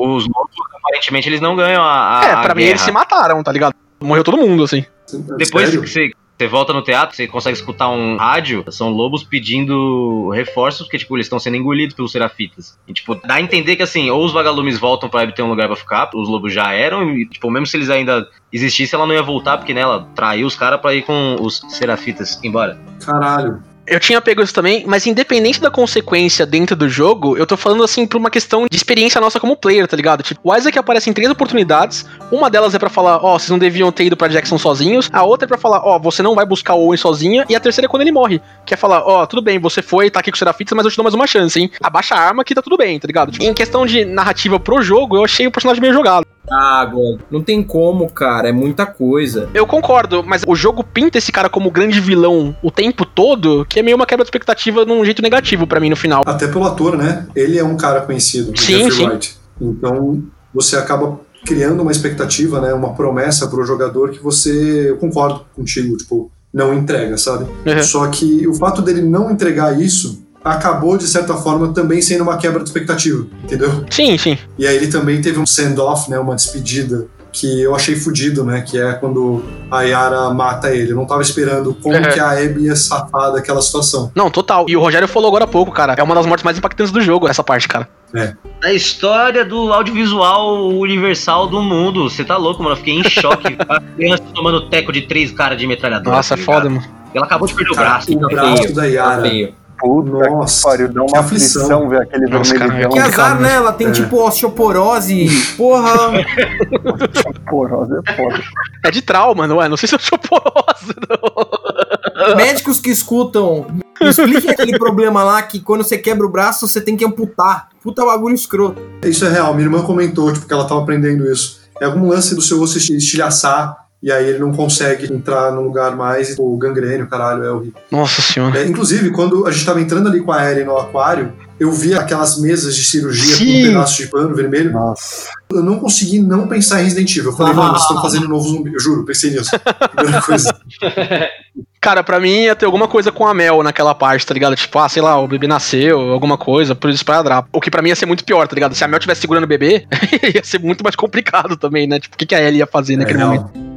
Os lobos, aparentemente, eles não ganham a. a é, a pra mim guerra. eles se mataram, tá ligado? Morreu todo mundo, assim. Depois Sério? que você, você volta no teatro, você consegue escutar um rádio, são lobos pedindo reforços, porque, tipo, eles estão sendo engolidos pelos serafitas. E, tipo, dá a entender que, assim, ou os vagalumes voltam pra ter um lugar pra ficar, os lobos já eram, e, tipo, mesmo se eles ainda existissem, ela não ia voltar, porque, né, ela traiu os caras pra ir com os serafitas embora. Caralho. Eu tinha pego isso também, mas independente da consequência dentro do jogo, eu tô falando assim por uma questão de experiência nossa como player, tá ligado? Tipo, o Isaac aparece em três oportunidades. Uma delas é pra falar, ó, vocês não deviam ter ido pra Jackson sozinhos. A outra é pra falar, ó, você não vai buscar o Owen sozinha. E a terceira é quando ele morre. Que é falar, ó, tudo bem, você foi, tá aqui com o Serafitas, mas eu te dou mais uma chance, hein? Abaixa a arma que tá tudo bem, tá ligado? Tipo, em questão de narrativa pro jogo, eu achei o personagem meio jogado. Ah, God, não tem como, cara. É muita coisa. Eu concordo, mas o jogo pinta esse cara como grande vilão o tempo todo, que é meio uma quebra de expectativa num jeito negativo pra mim no final. Até pelo ator, né? Ele é um cara conhecido, o Sim, Jeffrey sim. Wright. Então, você acaba criando uma expectativa, né? Uma promessa pro jogador que você... Eu concordo contigo, tipo... não entrega, sabe? Uhum. Só que o fato dele não entregar isso acabou, de certa forma, também sendo uma quebra de expectativa, entendeu? Sim, sim. E aí ele também teve um send-off, né, uma despedida, que eu achei fudido, né, que é quando a Yara mata ele. Eu não tava esperando como Uhum. que a Abby ia safar daquela situação. Não, total. E o Rogério falou agora há pouco, cara. É uma das mortes mais impactantes do jogo, essa parte, cara. Da história do audiovisual universal do mundo. Você tá louco, mano. Eu fiquei em choque. (laughs) a criança tomando teco de três caras de metralhadora. Nossa, tá é foda, mano. Ela acabou de perder o braço. o braço da Yara. Feio. Puta Nossa, que pariu, dá uma aflição. aflição ver aquele vermelhão. Que azar, né? Ela tem É. tipo osteoporose. Porra. Porra, é foda. É de trauma, não é? Não sei se eu sou porosa, (laughs) não. Médicos que escutam, expliquem aquele problema lá que quando você quebra o braço, você tem que amputar. Puta bagulho escroto. Isso é real. Minha irmã comentou, tipo, que ela tava aprendendo isso. É algum lance do seu osso estilhaçar e aí ele não consegue entrar no lugar mais. e, Pô, gangrênio, caralho, é horrível. Nossa senhora. É, inclusive, quando a gente tava entrando ali com a Ellie no aquário, eu vi aquelas mesas de cirurgia com Sim. um pedaço de pano vermelho. Nossa. Eu não consegui não pensar em Resident Evil. Eu falei, Ah. mano, vocês estão fazendo um novo zumbi. Eu juro, pensei nisso. (laughs) Primeira coisa. (laughs) Cara, pra mim ia ter alguma coisa com a Mel naquela parte, tá ligado? Tipo, ah, sei lá, o bebê nasceu, alguma coisa, por isso pra Dra. O que pra mim ia ser muito pior, tá ligado? Se a Mel tivesse segurando o bebê, (laughs) ia ser muito mais complicado também, né? Tipo, o que, que a Ellie ia fazer naquele É real. momento?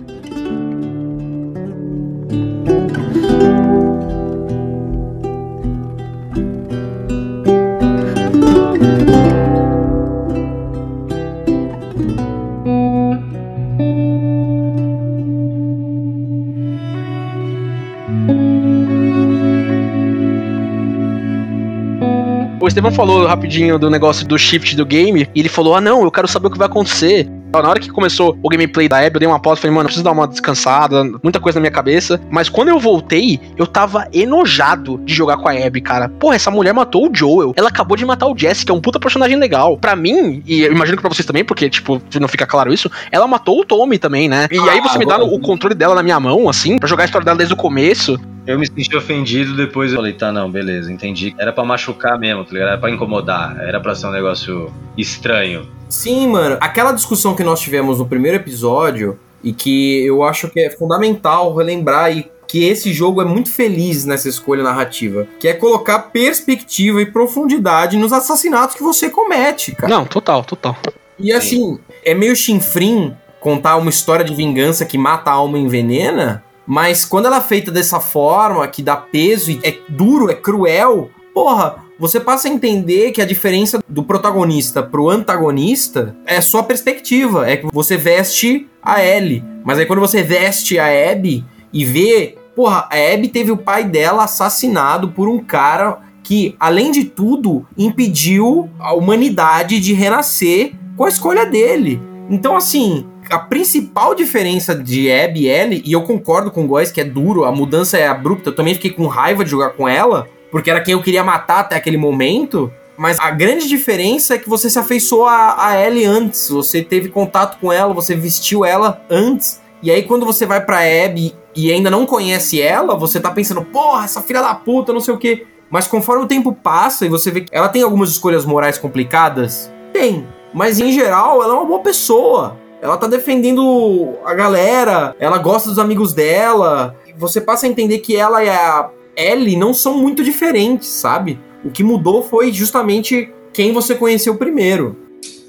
O Estevam falou rapidinho do negócio do shift do game, e ele falou: Ah, não, eu quero saber o que vai acontecer. Na hora que começou o gameplay da Abby, eu dei uma pausa e falei, mano, eu preciso dar uma descansada, muita coisa na minha cabeça. Mas quando eu voltei, eu tava enojado de jogar com a Abby, cara. Porra, essa mulher matou o Joel. Ela acabou de matar o Jesse, que é um puta personagem legal. Pra mim, e eu imagino que pra vocês também, porque, tipo, não fica claro isso, ela matou o Tommy também, né? E aí você me dá o controle dela na minha mão, assim, pra jogar a história dela desde o começo. Eu me senti ofendido, depois eu falei, tá, não, beleza, entendi. Era pra machucar mesmo, tá ligado? Era pra incomodar, era pra ser um negócio estranho. Sim, mano. Aquela discussão que nós tivemos no primeiro episódio e que eu acho que é fundamental relembrar e que esse jogo é muito feliz nessa escolha narrativa, que é colocar perspectiva e profundidade nos assassinatos que você comete, cara. Não, total, total. E assim, é meio chinfrim contar uma história de vingança que mata a alma e envenena, mas quando ela é feita dessa forma, que dá peso e é duro, é cruel, porra, você passa a entender que a diferença do protagonista pro antagonista é só perspectiva. É que você veste a Ellie. Mas aí quando você veste a Abby e vê. Porra, a Abby teve o pai dela assassinado por um cara que, além de tudo, impediu a humanidade de renascer com a escolha dele. Então, assim, a principal diferença de Abby e Ellie, e eu concordo com o Góis que é duro, a mudança é abrupta, eu também fiquei com raiva de jogar com ela, porque era quem eu queria matar até aquele momento. Mas a grande diferença é que você se afeiçoou a, a Ellie antes, você teve contato com ela, você vestiu ela antes. E aí quando você vai pra Abby e ainda não conhece ela, você tá pensando, porra, essa filha da puta, não sei o quê. Mas conforme o tempo passa e você vê que ela tem algumas escolhas morais complicadas, tem. Mas em geral, ela é uma boa pessoa. Ela tá defendendo a galera, ela gosta dos amigos dela. Você passa a entender que ela e a Ellie não são muito diferentes, sabe? O que mudou foi justamente quem você conheceu primeiro.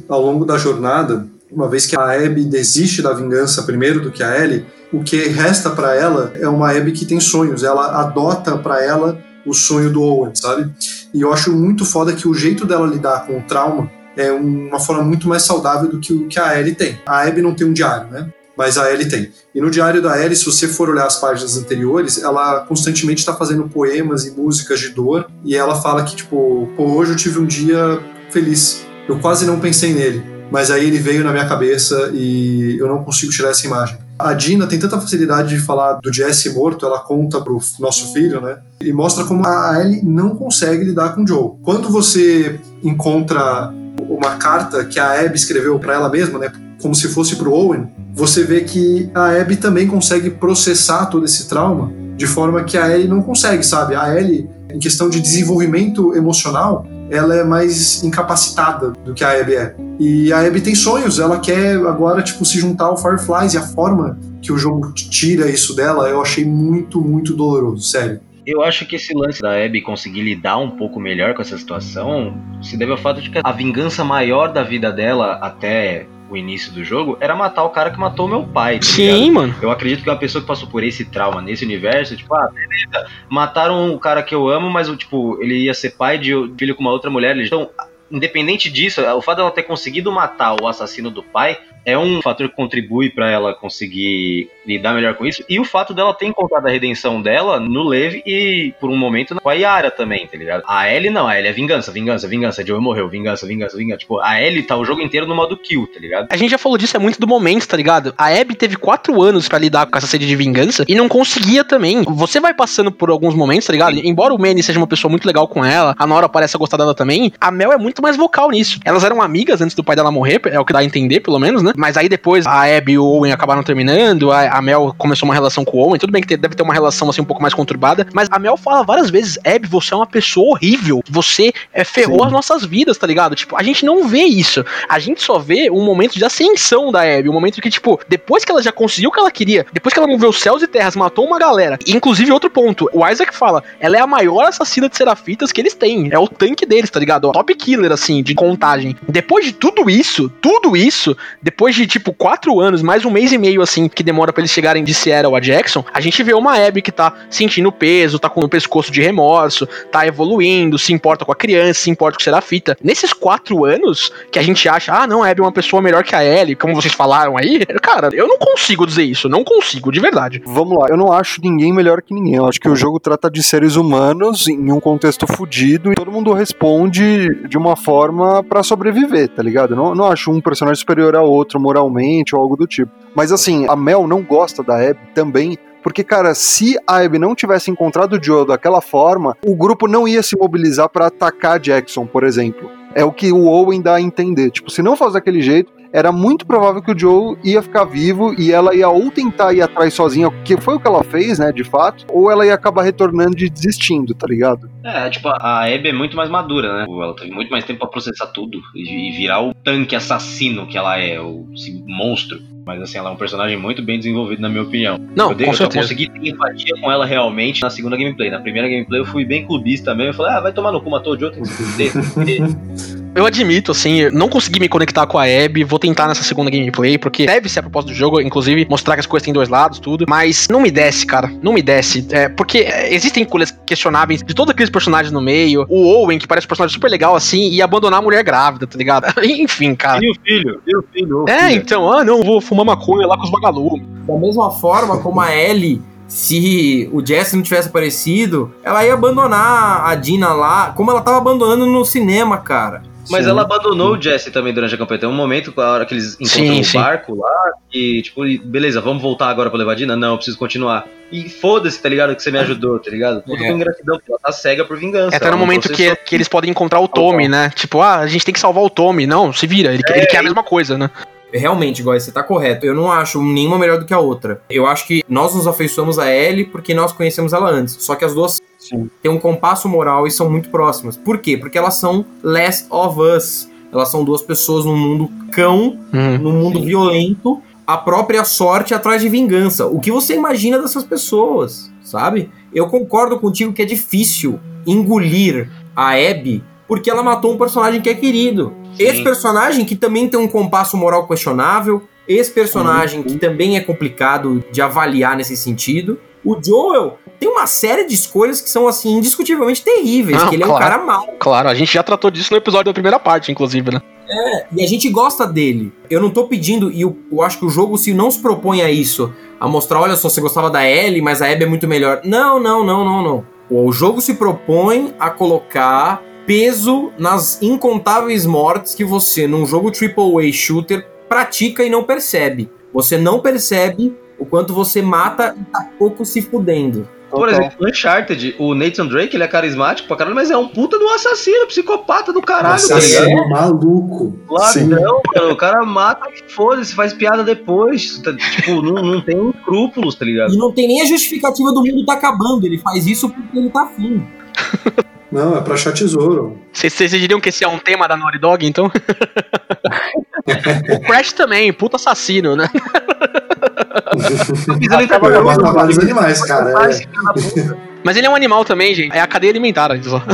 Ao longo da jornada, uma vez que a Abby desiste da vingança primeiro do que a Ellie, o que resta pra ela é uma Abby que tem sonhos. Ela adota pra ela o sonho do Owen, sabe? E eu acho muito foda que o jeito dela lidar com o trauma é uma forma muito mais saudável do que o que a Ellie tem. A Abby não tem um diário, né? Mas a Ellie tem. E no diário da Ellie, se você for olhar as páginas anteriores, ela constantemente está fazendo poemas e músicas de dor. E ela fala que, tipo, pô, hoje eu tive um dia feliz. Eu quase não pensei nele. Mas aí ele veio na minha cabeça e eu não consigo tirar essa imagem. A Dina tem tanta facilidade de falar do Jesse morto, ela conta pro nosso filho, né? E mostra como a Ellie não consegue lidar com o Joe. Quando você encontra uma carta que a Abby escreveu para ela mesma, né? Como se fosse pro Owen, você vê que a Abby também consegue processar todo esse trauma de forma que a Ellie não consegue, sabe? A Ellie, em questão de desenvolvimento emocional, ela é mais incapacitada do que a Abby é. E a Abby tem sonhos, ela quer agora, tipo, se juntar ao Fireflies, e a forma que o jogo tira isso dela, eu achei muito, muito doloroso, sério. Eu acho que esse lance da Abby conseguir lidar um pouco melhor com essa situação se deve ao fato de que a vingança maior da vida dela até o início do jogo era matar o cara que matou meu pai. Tá Sim, mano. Eu acredito que uma pessoa que passou por esse trauma nesse universo, tipo, ah, beleza, mataram o cara que eu amo, mas tipo, ele ia ser pai de filho com uma outra mulher. Então, independente disso, o fato dela ter conseguido matar o assassino do pai é um fator que contribui pra ela conseguir lidar melhor com isso. E o fato dela ter encontrado a redenção dela no Lev e, por um momento, com a Yara também, tá ligado? A Ellie não, a Ellie é vingança, vingança, vingança. Joe morreu, vingança, vingança, vingança. Tipo, a Ellie tá o jogo inteiro no modo kill, tá ligado? A gente já falou disso, é muito do momento, tá ligado? A Abby teve quatro anos pra lidar com essa sede de vingança e não conseguia também. Você vai passando por alguns momentos, tá ligado? Embora o Manny seja uma pessoa muito legal com ela, a Nora parece gostar dela também, a Mel é muito mais vocal nisso. Elas eram amigas antes do pai dela morrer, é o que dá a entender, pelo menos, né? Mas aí depois a Abby e o Owen acabaram terminando, a, a Mel começou uma relação com o Owen, tudo bem que deve ter uma relação assim um pouco mais conturbada, mas a Mel fala várias vezes, Abby, você é uma pessoa horrível, você é, ferrou Sim. as nossas vidas, tá ligado? Tipo, a gente não vê isso. A gente só vê um momento de ascensão da Abby, um momento que, tipo, depois que ela já conseguiu o que ela queria, depois que ela moveu céus e terras, matou uma galera. E, inclusive, outro ponto, o Isaac fala, ela é a maior assassina de serafitas que eles têm. É o tanque deles, tá ligado? O top killer, assim, de contagem. Depois de tudo isso, tudo isso, depois de, tipo, quatro anos, mais um mês e meio, assim, que demora pra eles chegarem de Seattle a Jackson, a gente vê uma Abby que tá sentindo peso, tá com o pescoço de remorso, tá evoluindo, se importa com a criança, se importa com o Serafita. Nesses quatro anos que a gente acha, ah, não, a Abby é uma pessoa melhor que a Ellie, como vocês falaram aí, (laughs) cara, eu não consigo dizer isso, não consigo, de verdade. Vamos lá, eu não acho ninguém melhor que ninguém. Eu acho que o jogo trata de seres humanos em um contexto fudido e todo mundo responde de uma forma pra sobreviver, tá ligado? Eu não, não acho um personagem superior ao outro moralmente ou algo do tipo. Mas assim, a Mel não gosta da Abby também. Porque, cara, se a Abby não tivesse encontrado o Joe daquela forma, o grupo não ia se mobilizar pra atacar Jackson, por exemplo. É o que o Owen dá a entender. Tipo, se não fosse daquele jeito, era muito provável que o Joe ia ficar vivo e ela ia ou tentar ir atrás sozinha, que foi o que ela fez, né, de fato, ou ela ia acabar retornando e desistindo, tá ligado? É, tipo, a Abby é muito mais madura, né? Ela teve muito mais tempo pra processar tudo e, virar o tanque assassino que ela é, o esse monstro. Mas assim, ela é um personagem muito bem desenvolvido, na minha opinião. Não, eu, dei- com eu só certeza. consegui ter empatia com ela realmente na segunda gameplay. Na primeira gameplay eu fui bem clubista mesmo. Eu falei, ah, vai tomar no cu, matou o Joe, tem que se fuder. (laughs) Eu admito, assim, eu não consegui me conectar com a Abby, vou tentar nessa segunda gameplay, porque deve ser a proposta do jogo, inclusive, mostrar que as coisas têm dois lados, tudo, mas não me desce, cara, não me desce, é, porque é, existem coisas questionáveis de todos aqueles personagens no meio, o Owen, que parece um personagem super legal, assim, e abandonar a mulher grávida, tá ligado? (laughs) Enfim, cara. e o filho? E o filho? ô, É, então, ah, não, vou fumar maconha lá com os vagalumes. Da mesma forma como a Ellie, se o Jesse não tivesse aparecido, ela ia abandonar a Dina lá, como ela tava abandonando no cinema, cara. Mas Sim. ela abandonou o Jesse também durante a campanha. Tem um momento, a hora que eles encontram o barco lá, e tipo, beleza, vamos voltar agora pra levar a Dina? Não, eu preciso continuar. E foda-se, tá ligado? Que você me ajudou, tá ligado? Tudo É. com ingratidão, ela tá cega por vingança. É até ela no momento que, processou. que eles podem encontrar o Tommy, né? Tipo, ah, a gente tem que salvar o Tommy. Não, se vira, ele, ele quer a mesma coisa, né? Realmente, Góis, você tá correto. Eu não acho nenhuma melhor do que a outra. Eu acho que nós nos afeiçoamos a Ellie porque nós conhecemos ela antes. Só que as duas Sim. têm um compasso moral e são muito próximas. Por quê? Porque elas são less of us. Elas são duas pessoas num mundo cão, Uhum. num mundo violento, a própria sorte atrás de vingança. O que você imagina dessas pessoas, sabe? Eu concordo contigo que é difícil engolir a Abby porque ela matou um personagem que é querido. Sim. Esse personagem que também tem um compasso moral questionável, esse personagem que também é complicado de avaliar nesse sentido. O Joel tem uma série de escolhas que são assim indiscutivelmente terríveis, Não, que ele é um claro. cara mau. Claro, a gente já tratou disso no episódio da primeira parte, inclusive, né? E a gente gosta dele. Eu não tô pedindo, e eu, eu acho que o jogo se não se propõe a isso, a mostrar, olha só, você gostava da Ellie, mas a Abby é muito melhor. Não, não, não, não, não. O jogo se propõe a colocar peso nas incontáveis mortes que você, num jogo AAA shooter, pratica e não percebe. Você não percebe o quanto você mata e tá pouco se fudendo. Por exemplo, no Uncharted, o Nathan Drake, ele é carismático pra caralho, mas é um puta do assassino, psicopata do caralho, tá Nossa, ligado? é maluco. Ladrão, mano, o cara mata, foda-se, faz piada depois, tá, tipo, não, não tem escrúpulos, tá ligado? E não tem nem a justificativa do mundo tá acabando. Ele faz isso porque ele tá afim. (laughs) Não, é pra achar tesouro. Vocês vocês diriam que esse é um tema da Naughty Dog, então? (laughs) o Crash também, puta assassino, né? Em Acaba Eu mato vários animais, cara. é. Mas ele é um animal também, gente. É a cadeia alimentar. só. (laughs)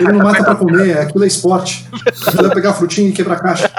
Ele não mata pra comer, aquilo é esporte. Aquilo é pegar frutinha e quebrar caixa.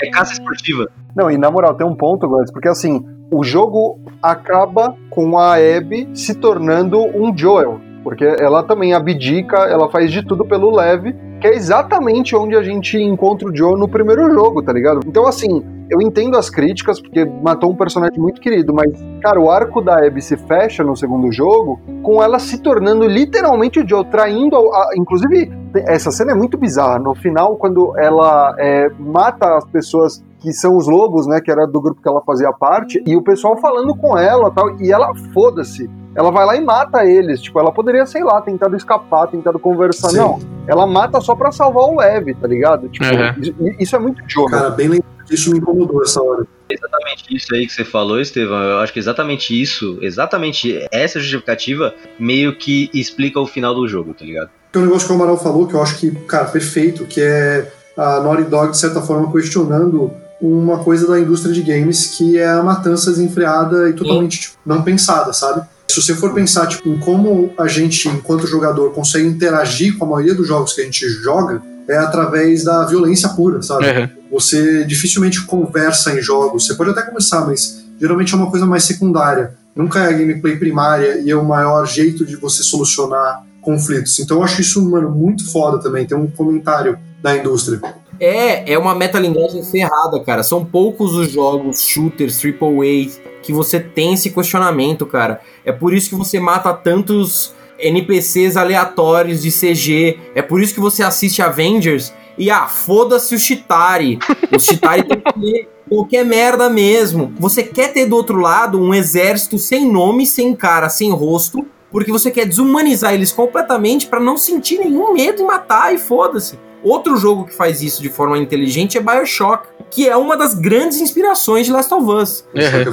É caça esportiva. Não, e na moral, tem um ponto, Guys, porque assim, o jogo acaba com a Abby se tornando um Joel. Porque ela também abdica, ela faz de tudo pelo leve, que é exatamente onde a gente encontra o Joe no primeiro jogo, tá ligado? Então, assim, eu entendo as críticas, porque matou um personagem muito querido, mas, cara, o arco da Abby se fecha no segundo jogo com ela se tornando literalmente o Joe, traindo. A, a- inclusive, essa cena é muito bizarra. No final, quando ela é, mata as pessoas que são os lobos, né, que era do grupo que ela fazia parte, e o pessoal falando com ela tal, e ela foda-se. Ela vai lá e mata eles. Tipo, ela poderia, sei lá, tentado escapar, tentado conversar. Sim. Não, ela mata só pra salvar o leve, tá ligado? Tipo, Uhum. isso, isso é muito né? Cara, bem lembrado. Isso me incomodou essa hora. Exatamente isso aí que você falou, Estevão. Eu acho que exatamente isso, exatamente essa justificativa, meio que explica o final do jogo, tá ligado? Tem um negócio que o Amaral falou que eu acho que, cara, perfeito, que é a Naughty Dog, de certa forma, questionando uma coisa da indústria de games que é a matança desenfreada e totalmente tipo, não pensada, sabe? Se você for pensar tipo, em como a gente, enquanto jogador, consegue interagir com a maioria dos jogos que a gente joga, é através da violência pura, sabe? Uhum. Você dificilmente conversa em jogos. Você pode até conversar, mas geralmente é uma coisa mais secundária. Nunca é a gameplay primária e é o maior jeito de você solucionar conflitos. Então eu acho isso, mano, muito foda também. Tem um comentário da indústria. É, é uma metalinguagem ferrada, cara. São poucos os jogos, shooters, AAA, que você tem esse questionamento, cara. É por isso que você mata tantos NPCs aleatórios de CG. É por isso que você assiste Avengers e, ah, foda-se o Chitari. O Chitari tem que comer qualquer merda mesmo. Você quer ter do outro lado um exército sem nome, sem cara, sem rosto, porque você quer desumanizar eles completamente pra não sentir nenhum medo em matar e foda-se. Outro jogo que faz isso de forma inteligente é BioShock, que é uma das grandes inspirações de Last of Us. É.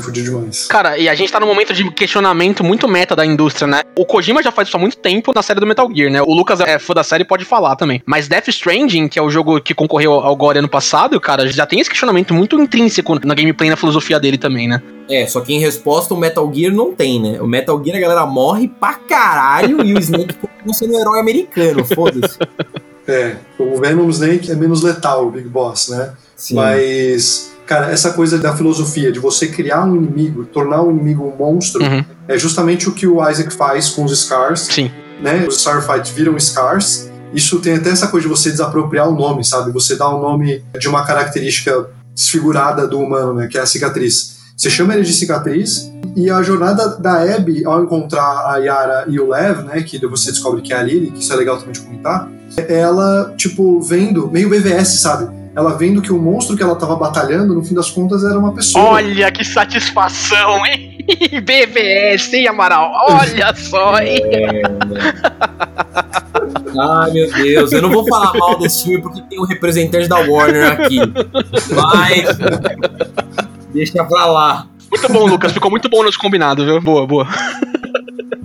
Cara, e a gente tá num momento de questionamento muito meta da indústria, né? O Kojima já faz isso há muito tempo na série do Metal Gear, né? O Lucas é fã da série e pode falar também. Mas Death Stranding, que é o jogo que concorreu ao GORE ano passado, cara, já tem esse questionamento muito intrínseco na gameplay e na filosofia dele também, né? É, só que em resposta o Metal Gear não tem, né? O Metal Gear a galera morre pra caralho e o Snake continua sendo um herói americano, foda-se. (laughs) É, o Venom Snake é menos letal, o Big Boss, né? Sim. Mas, cara, essa coisa da filosofia de você criar um inimigo, tornar um inimigo um monstro, Uhum. é justamente o que o Isaac faz com os Scars. Sim. né? Os Starfight viram Scars. Isso tem até essa coisa de você desapropriar o nome, sabe? Você dá o nome de uma característica desfigurada do humano, né? Que é a cicatriz. Você chama ele de cicatriz e a jornada da Abby ao encontrar a Yara e o Lev, né? Que você descobre que é a Lily, que isso é legal também de comentar. É ela, tipo, vendo, meio BVS, sabe? Ela vendo que o monstro que ela tava batalhando, no fim das contas, era uma pessoa. Olha que satisfação, hein? (laughs) BVS, hein, Amaral? Olha só, hein? Ai, meu Deus, eu não vou falar mal desse filme porque tem um representante da Warner aqui. Mas. Deixa pra lá. Muito bom, Lucas. Ficou muito bom nos combinados, viu? Boa, boa.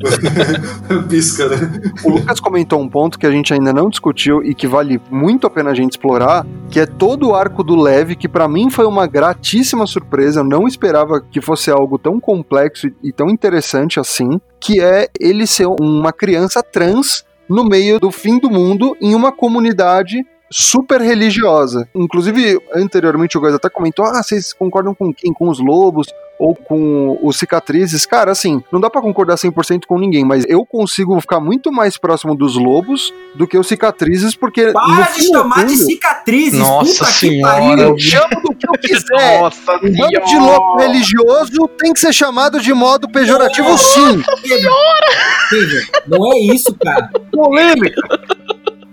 (laughs) Pisca, né? O Lucas comentou um ponto que a gente ainda não discutiu e que vale muito a pena a gente explorar, que é todo o arco do Leve, que pra mim foi uma gratíssima surpresa. Eu não esperava que fosse algo tão complexo e tão interessante assim, que é ele ser uma criança trans no meio do fim do mundo em uma comunidade super religiosa. Inclusive, anteriormente o Góis até comentou: ah, vocês concordam com quem? Com os lobos ou com os cicatrizes? Cara, assim, não dá pra concordar 100% com ninguém, mas eu consigo ficar muito mais próximo dos lobos do que os cicatrizes, porque. no Para de chamar de cicatrizes! Nossa puta que senhora. pariu! Eu chamo do que eu (laughs) quiser. Nossa Um bando de louco religioso tem que ser chamado de modo pejorativo, sim. Veja, não é isso, cara. Polêmica.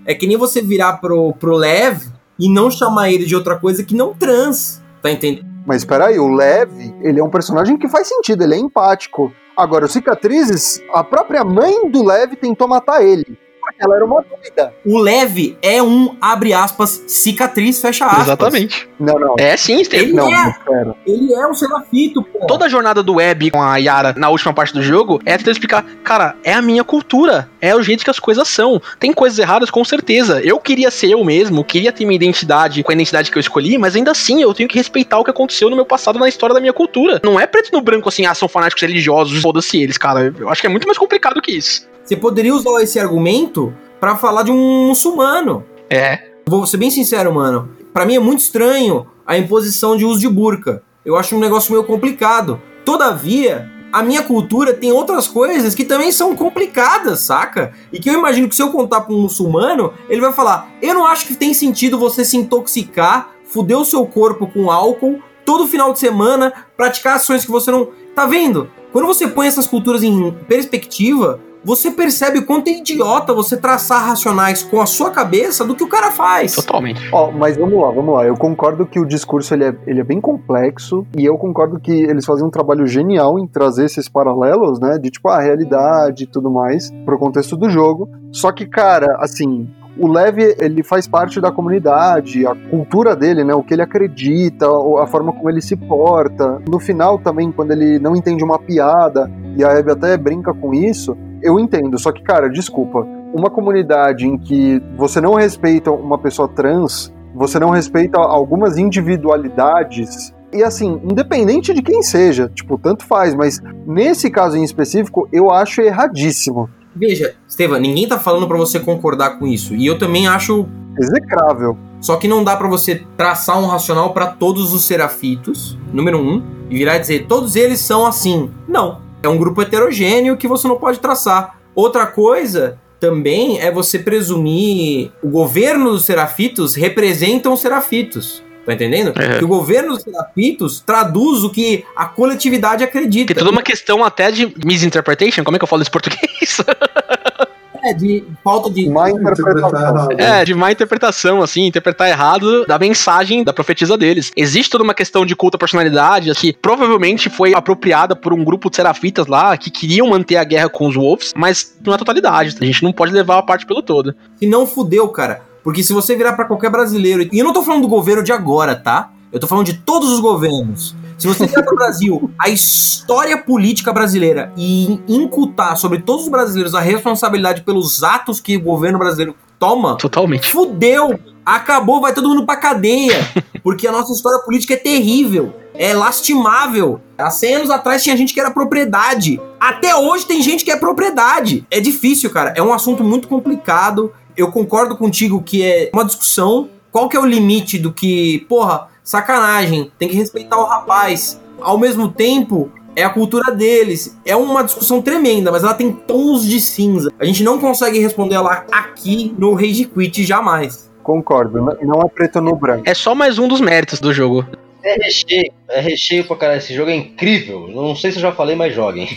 É que nem você virar pro, pro Lev e não chamar ele de outra coisa que não trans. Tá entendendo? Mas peraí, o Lev, ele é um personagem que faz sentido, ele é empático. Agora, os cicatrizes, a própria mãe do Lev tentou matar ele. Ela era uma doida. O Lev é um, abre aspas, cicatriz, fecha aspas. Exatamente. Não, não. É sim. Ele Não, é. espera. Ele é um serafito, pô. Toda a jornada do Web com a Yara na última parte do jogo é tentar explicar, cara, é a minha cultura, é o jeito que as coisas são. Tem coisas erradas com certeza. Eu queria ser eu mesmo, queria ter minha identidade com a identidade que eu escolhi, mas ainda assim eu tenho que respeitar o que aconteceu no meu passado na história da minha cultura. Não é preto no branco assim, ah, são fanáticos religiosos, foda-se eles, cara. Eu acho que é muito mais complicado que isso. Você poderia usar esse argumento pra falar de um muçulmano. É. Vou ser bem sincero, mano. Pra mim é muito estranho a imposição de uso de burca. Eu acho um negócio meio complicado. Todavia, a minha cultura tem outras coisas que também são complicadas, saca? E que eu imagino que se eu contar pra um muçulmano, ele vai falar: Eu não acho que tem sentido você se intoxicar, fuder o seu corpo com álcool todo final de semana, praticar ações que você não. Tá vendo? Quando você põe essas culturas em perspectiva, você percebe o quanto é idiota você traçar racionais com a sua cabeça do que o cara faz. Totalmente. Ó, mas vamos lá, vamos lá. Eu concordo que o discurso ele é, ele é bem complexo e eu concordo que eles fazem um trabalho genial em trazer esses paralelos, né? De tipo a realidade e tudo mais pro contexto do jogo. Só que, cara, assim, o Lev, ele faz parte da comunidade, a cultura dele, né, o que ele acredita, a forma como ele se porta. No final também, quando ele não entende uma piada, e a Abby até brinca com isso, eu entendo. Só que, cara, desculpa, uma comunidade em que você não respeita uma pessoa trans, você não respeita algumas individualidades, e assim, independente de quem seja, tipo, tanto faz, mas nesse caso em específico, eu acho erradíssimo. Veja, Estevam, ninguém tá falando pra você concordar com isso. E eu também acho. Execrável. Só que não dá pra você traçar um racional pra todos os serafitos, número um, e virar e dizer todos eles são assim. Não. É um grupo heterogêneo que você não pode traçar. Outra coisa também é você presumir o governo dos serafitos representam os serafitos. Tá entendendo? É. Que o governo dos serafitos traduz o que a coletividade acredita. Tem toda uma questão até de misinterpretation, como é que eu falo isso em português? (laughs) É, de falta de. Má interpretação. É, de má interpretação, assim, interpretar errado da mensagem da profetisa deles. Existe toda uma questão de culto à personalidade que provavelmente foi apropriada por um grupo de serafitas lá que queriam manter a guerra com os Wolves, mas não é totalidade. A gente não pode levar a parte pelo todo. Se não fudeu, cara. Porque se você virar pra qualquer brasileiro, e eu não tô falando do governo de agora, tá? Eu tô falando de todos os governos. Se você virar pro Brasil, a história política brasileira e incutar sobre todos os brasileiros a responsabilidade pelos atos que o governo brasileiro toma, Totalmente. fudeu, acabou, vai todo mundo pra cadeia. Porque a nossa história política é terrível, é lastimável. Há 100 anos atrás tinha gente que era propriedade. Até hoje tem gente que é propriedade. É difícil, cara. É um assunto muito complicado. Eu concordo contigo que é uma discussão. Qual que é o limite do que, porra, sacanagem, tem que respeitar o rapaz. Ao mesmo tempo, é a cultura deles. É uma discussão tremenda, mas ela tem tons de cinza. A gente não consegue responder ela aqui no Rage Quit jamais. Concordo, não é preto no branco. É só mais um dos méritos do jogo. É recheio, é recheio pra caralho. Esse jogo é incrível. Não sei se eu já falei, mas joguem. (laughs)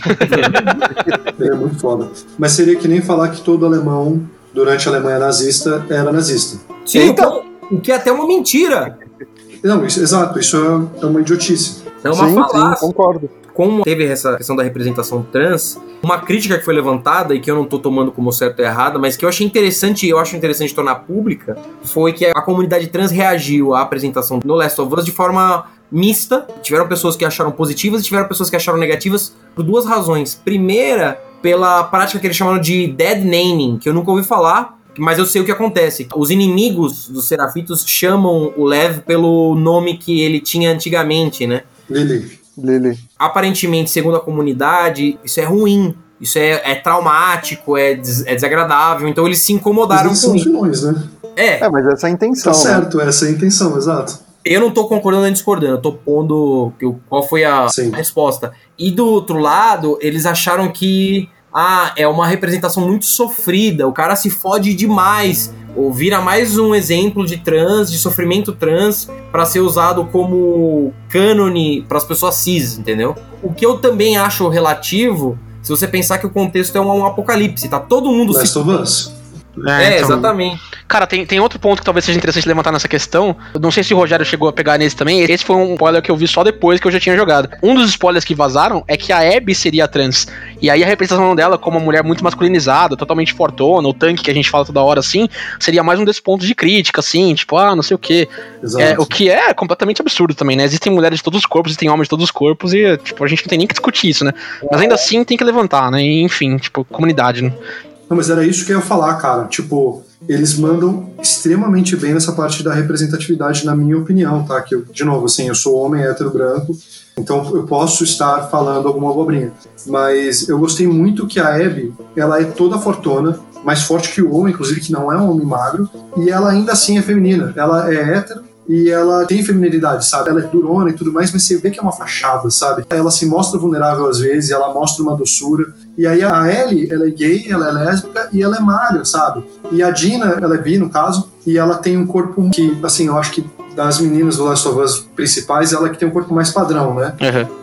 É muito foda. Mas seria que nem falar que todo alemão, durante a Alemanha nazista, era nazista. Sim, Eita. o, o que é até uma mentira. Não, isso, exato, isso é, é uma idiotice. É uma sim, falácia. sim, concordo. como teve essa questão da representação trans, uma crítica que foi levantada e que eu não tô tomando como certo ou errado, mas que eu achei interessante e eu acho interessante tornar pública, foi que a comunidade trans reagiu à apresentação no Last of Us de forma mista. Tiveram pessoas que acharam positivas e tiveram pessoas que acharam negativas por duas razões. Primeira, pela prática que eles chamaram de dead naming, que eu nunca ouvi falar, mas eu sei o que acontece. Os inimigos dos Serafitos chamam o Lev pelo nome que ele tinha antigamente, né? Lili. Lili. aparentemente, segundo a comunidade, isso é ruim. Isso é, é traumático, é, des- é desagradável. Então eles se incomodaram Eles com são isso. vilões, né? É, É, mas essa é a intenção. Tá né? certo, essa é a intenção, exato. eu não tô concordando nem discordando, eu tô pondo qual foi a Sim. resposta. E do outro lado, eles acharam que ah, é uma representação muito sofrida, o cara se fode demais. Ou vira mais um exemplo de trans, de sofrimento trans, pra ser usado como cânone pras pessoas cis, entendeu? O que eu também acho relativo, se você pensar que o contexto é um, um apocalipse, tá todo mundo se Last of Us. É, então- exatamente. Cara, tem, tem outro ponto que talvez seja interessante levantar nessa questão. Eu não sei se o Rogério chegou a pegar nesse também. Esse foi um spoiler que eu vi só depois que eu já tinha jogado. Um dos spoilers que vazaram é que a Abby seria trans. E aí a representação dela como uma mulher muito masculinizada, totalmente fortona, o tanque que a gente fala toda hora assim, seria mais um desses pontos de crítica, assim, tipo, ah, não sei o quê. Exato. É, o que é completamente absurdo também, né? Existem mulheres de todos os corpos, existem homens de todos os corpos, e, tipo, a gente não tem nem que discutir isso, né? Mas ainda assim tem que levantar, né? E, enfim, tipo, comunidade, né? Não, mas era isso que eu ia falar, cara. Tipo, eles mandam extremamente bem nessa parte da representatividade, na minha opinião, tá? Que eu, de novo, assim, eu sou homem hétero branco, então eu posso estar falando alguma abobrinha. Mas eu gostei muito que a Abby, ela é toda fortuna, mais forte que o homem, inclusive, que não é um homem magro, e ela ainda assim é feminina. Ela é hétero, e ela tem feminilidade, sabe? Ela é durona e tudo mais, mas você vê que é uma fachada, sabe? Ela se mostra vulnerável às vezes, ela mostra uma doçura. E aí a Ellie, ela é gay, ela é lésbica e ela é magra, sabe? E a Dina, ela é bi, no caso, e ela tem um corpo que, assim, eu acho que das meninas do Last of Us principais, ela é que tem um corpo mais padrão, né?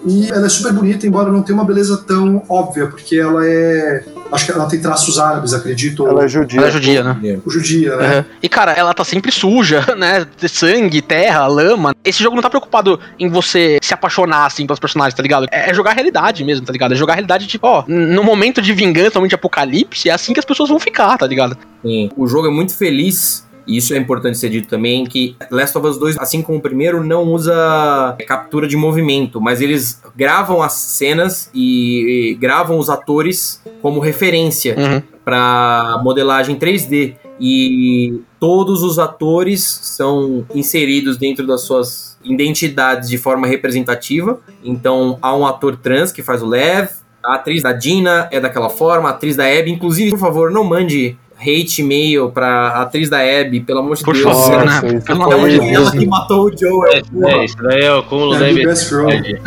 E ela é super bonita, embora não tenha uma beleza tão óbvia, porque ela é. Acho que ela tem traços árabes, acredito. Ela é judia. Ela é judia, né? ou judia, né? Uhum. E, cara, ela tá sempre suja, (laughs) né? De sangue, terra, lama. Esse jogo não tá preocupado em você se apaixonar, assim, pelos personagens, tá ligado? É jogar a realidade mesmo, tá ligado? É jogar a realidade, tipo, ó, no momento de vingança, no momento de apocalipse, é assim que as pessoas vão ficar, tá ligado? Sim. O jogo é muito feliz. E isso é importante ser dito também, que Last of Us 2, assim como o primeiro, não usa captura de movimento, mas eles gravam as cenas e, e gravam os atores como referência Uhum. para modelagem 3D. E todos os atores são inseridos dentro das suas identidades de forma representativa. Então há um ator trans que faz o Lev, a atriz da Dina é daquela forma, a atriz da Abby. Inclusive, por favor, não mande hate mail pra atriz da Abby, pelo amor de Por Deus. favor, Nossa, né? Pelo foi amor de. Deus. Ela que matou o Joel. É, isso daí é o cúmulo É da imbecilidade.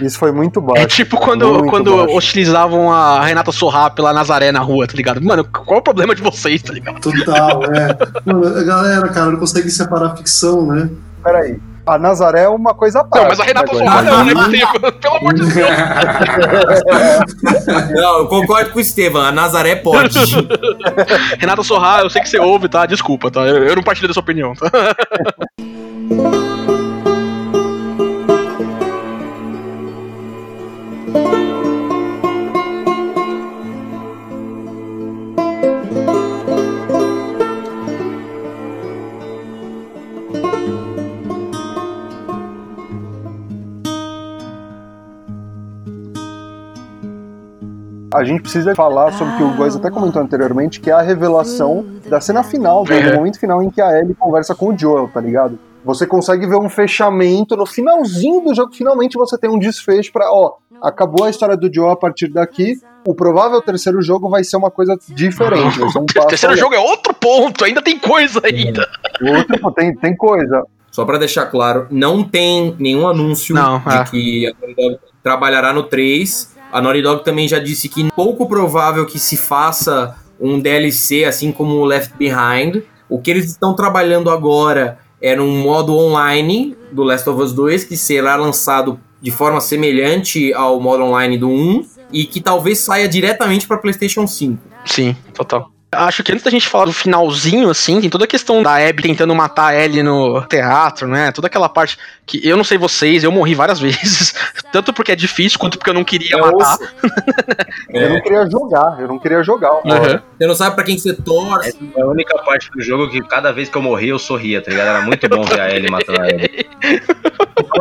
Isso foi muito baixo. É tipo quando, Muito quando baixo. hostilizavam a Renata Sorra pela Nazaré na rua, tá ligado? Mano, qual é o problema de vocês, tá ligado? Total, é. Mano, a galera, cara, não consegue separar a ficção, né? Peraí. A Nazaré é uma coisa à parte. Não, mas a Renata né, Sorra Gordon? não, né? Tipo, (laughs) Pelo amor de Deus. (laughs) Não, eu concordo com o Estevam, a Nazaré pode. (laughs) Renata Sorra, eu sei que você ouve, tá? Desculpa, tá? Eu, eu não partilho dessa opinião, tá? A gente precisa falar sobre o que o Góis até comentou anteriormente, que é a revelação da cena final, do Uhum. momento final em que a Ellie conversa com o Joel, tá ligado? Você consegue ver um fechamento no finalzinho do jogo, finalmente você tem um desfecho pra, ó, acabou a história do Joel a partir daqui. O provável terceiro jogo vai ser uma coisa diferente, vai ser um O (laughs) passo terceiro jogo é outro ponto, ainda tem coisa ainda. Outro, pô, tem, tem coisa. Só pra deixar claro, não tem nenhum anúncio Não, de é. que a trabalhará no 3. A Naughty Dog também já disse que pouco provável que se faça um DLC assim como o Left Behind. O que eles estão trabalhando agora é num modo online do Last of Us 2 que será lançado de forma semelhante ao modo online do 1 e que talvez saia diretamente para PlayStation 5. Sim, total. Acho que antes da gente falar do finalzinho, assim, tem toda a questão da Abby tentando matar a Ellie no teatro, né? Toda aquela parte que eu não sei vocês, eu morri várias (laughs) vezes. Tanto porque é difícil, quanto porque eu não queria É matar. osso. (laughs) Eu não queria jogar, eu não queria jogar. Uhum. Você não sabe para quem que você torce. É a única parte do jogo que cada vez que eu morria eu sorria, tá ligado? Era muito bom ver a Ellie matando a Ellie.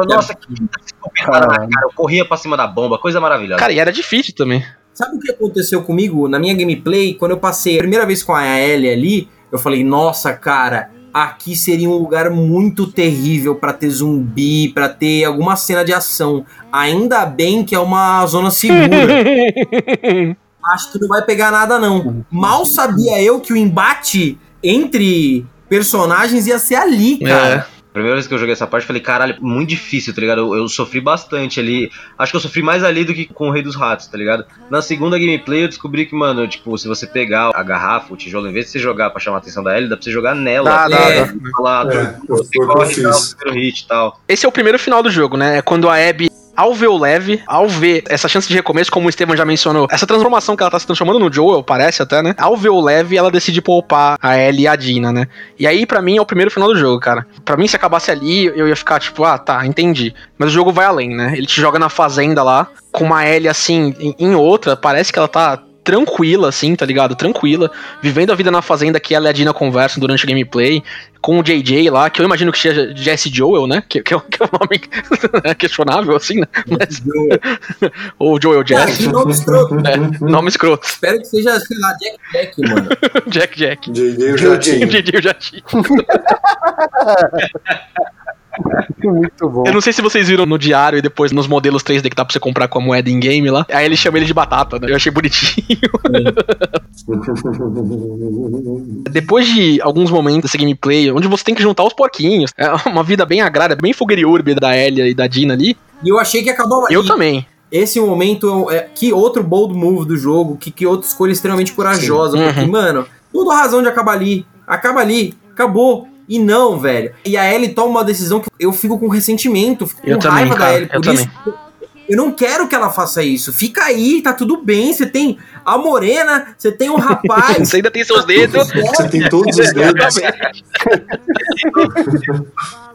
Nossa, que na cara. Eu corria pra cima da bomba, coisa maravilhosa. Cara, e era difícil também. Sabe o que aconteceu comigo na minha gameplay? Quando eu passei a primeira vez com a Ellie ali, eu falei, nossa, cara, aqui seria um lugar muito terrível pra ter zumbi, pra ter alguma cena de ação. Ainda bem que é uma zona segura. (laughs) Acho que não vai pegar nada, não. Mal sabia eu que o embate entre personagens ia ser ali, cara. Primeira vez que eu joguei essa parte, eu falei, caralho, muito difícil, tá ligado? Eu, eu sofri bastante ali. Acho que eu sofri mais ali do que com o Rei dos Ratos, tá ligado? Na segunda gameplay eu descobri que, mano, tipo, se você pegar a garrafa, o tijolo, em vez de você jogar pra chamar a atenção da Ellie, dá pra você jogar nela. Dá, dá, É, dá. Falar, É, "Pô, foi você o que eu corre e tal, fiz. primeiro hit e tal. Esse é o primeiro final do jogo, né? É quando a Abby ao ver o leve, ao ver essa chance de recomeço, como o Estevam já mencionou, essa transformação que ela tá se transformando no Joel, parece até, né? Ao ver o leve, ela decide poupar a Ellie e a Dina, né? E aí, pra mim, é o primeiro final do jogo, cara. Pra mim, se acabasse ali, eu ia ficar tipo, ah, tá, entendi. Mas o jogo vai além, né? Ele te joga na fazenda lá, com uma Ellie assim, em, em outra, parece que ela tá tranquila, assim, tá ligado? Tranquila, vivendo a vida na fazenda que ela e a Dina conversam durante o gameplay, com o JJ lá, que eu imagino que seja Jesse Joel, né? Que, que, é, que é um nome (laughs) questionável, assim, né? Mas, (laughs) ou Joel Jesse. que nome escroto. É, (laughs) nome escroto. Espero que seja, sei lá, Jack Jack, mano. Jack Jack. JJ eu já tinha. JJ eu já tinha. (laughs) Muito bom. Eu não sei se vocês viram no diário e depois nos modelos 3D que dá pra você comprar com a moeda em game lá. Aí ele chama ele de batata, né? Eu achei bonitinho. (laughs) Depois de alguns momentos desse gameplay, onde você tem que juntar os porquinhos, é uma vida bem agrária, bem fogueiriurbe da Elia e da Dina ali. E eu achei que acabou Eu e também. Esse momento é que outro bold move do jogo, que, que outra escolha extremamente corajosa. Sim. Porque, Uhum. mano, tudo a razão de acabar ali. Acaba ali, acabou. E não, velho. E a Ellie toma uma decisão que eu fico com ressentimento, fico Eu com também, raiva cara, da Ellie. eu Por isso, eu não quero que ela faça isso. Fica aí, tá tudo bem. Você tem a morena, você tem o (laughs) rapaz. Você ainda tem seus dedos. Você tem todos os dedos. (laughs)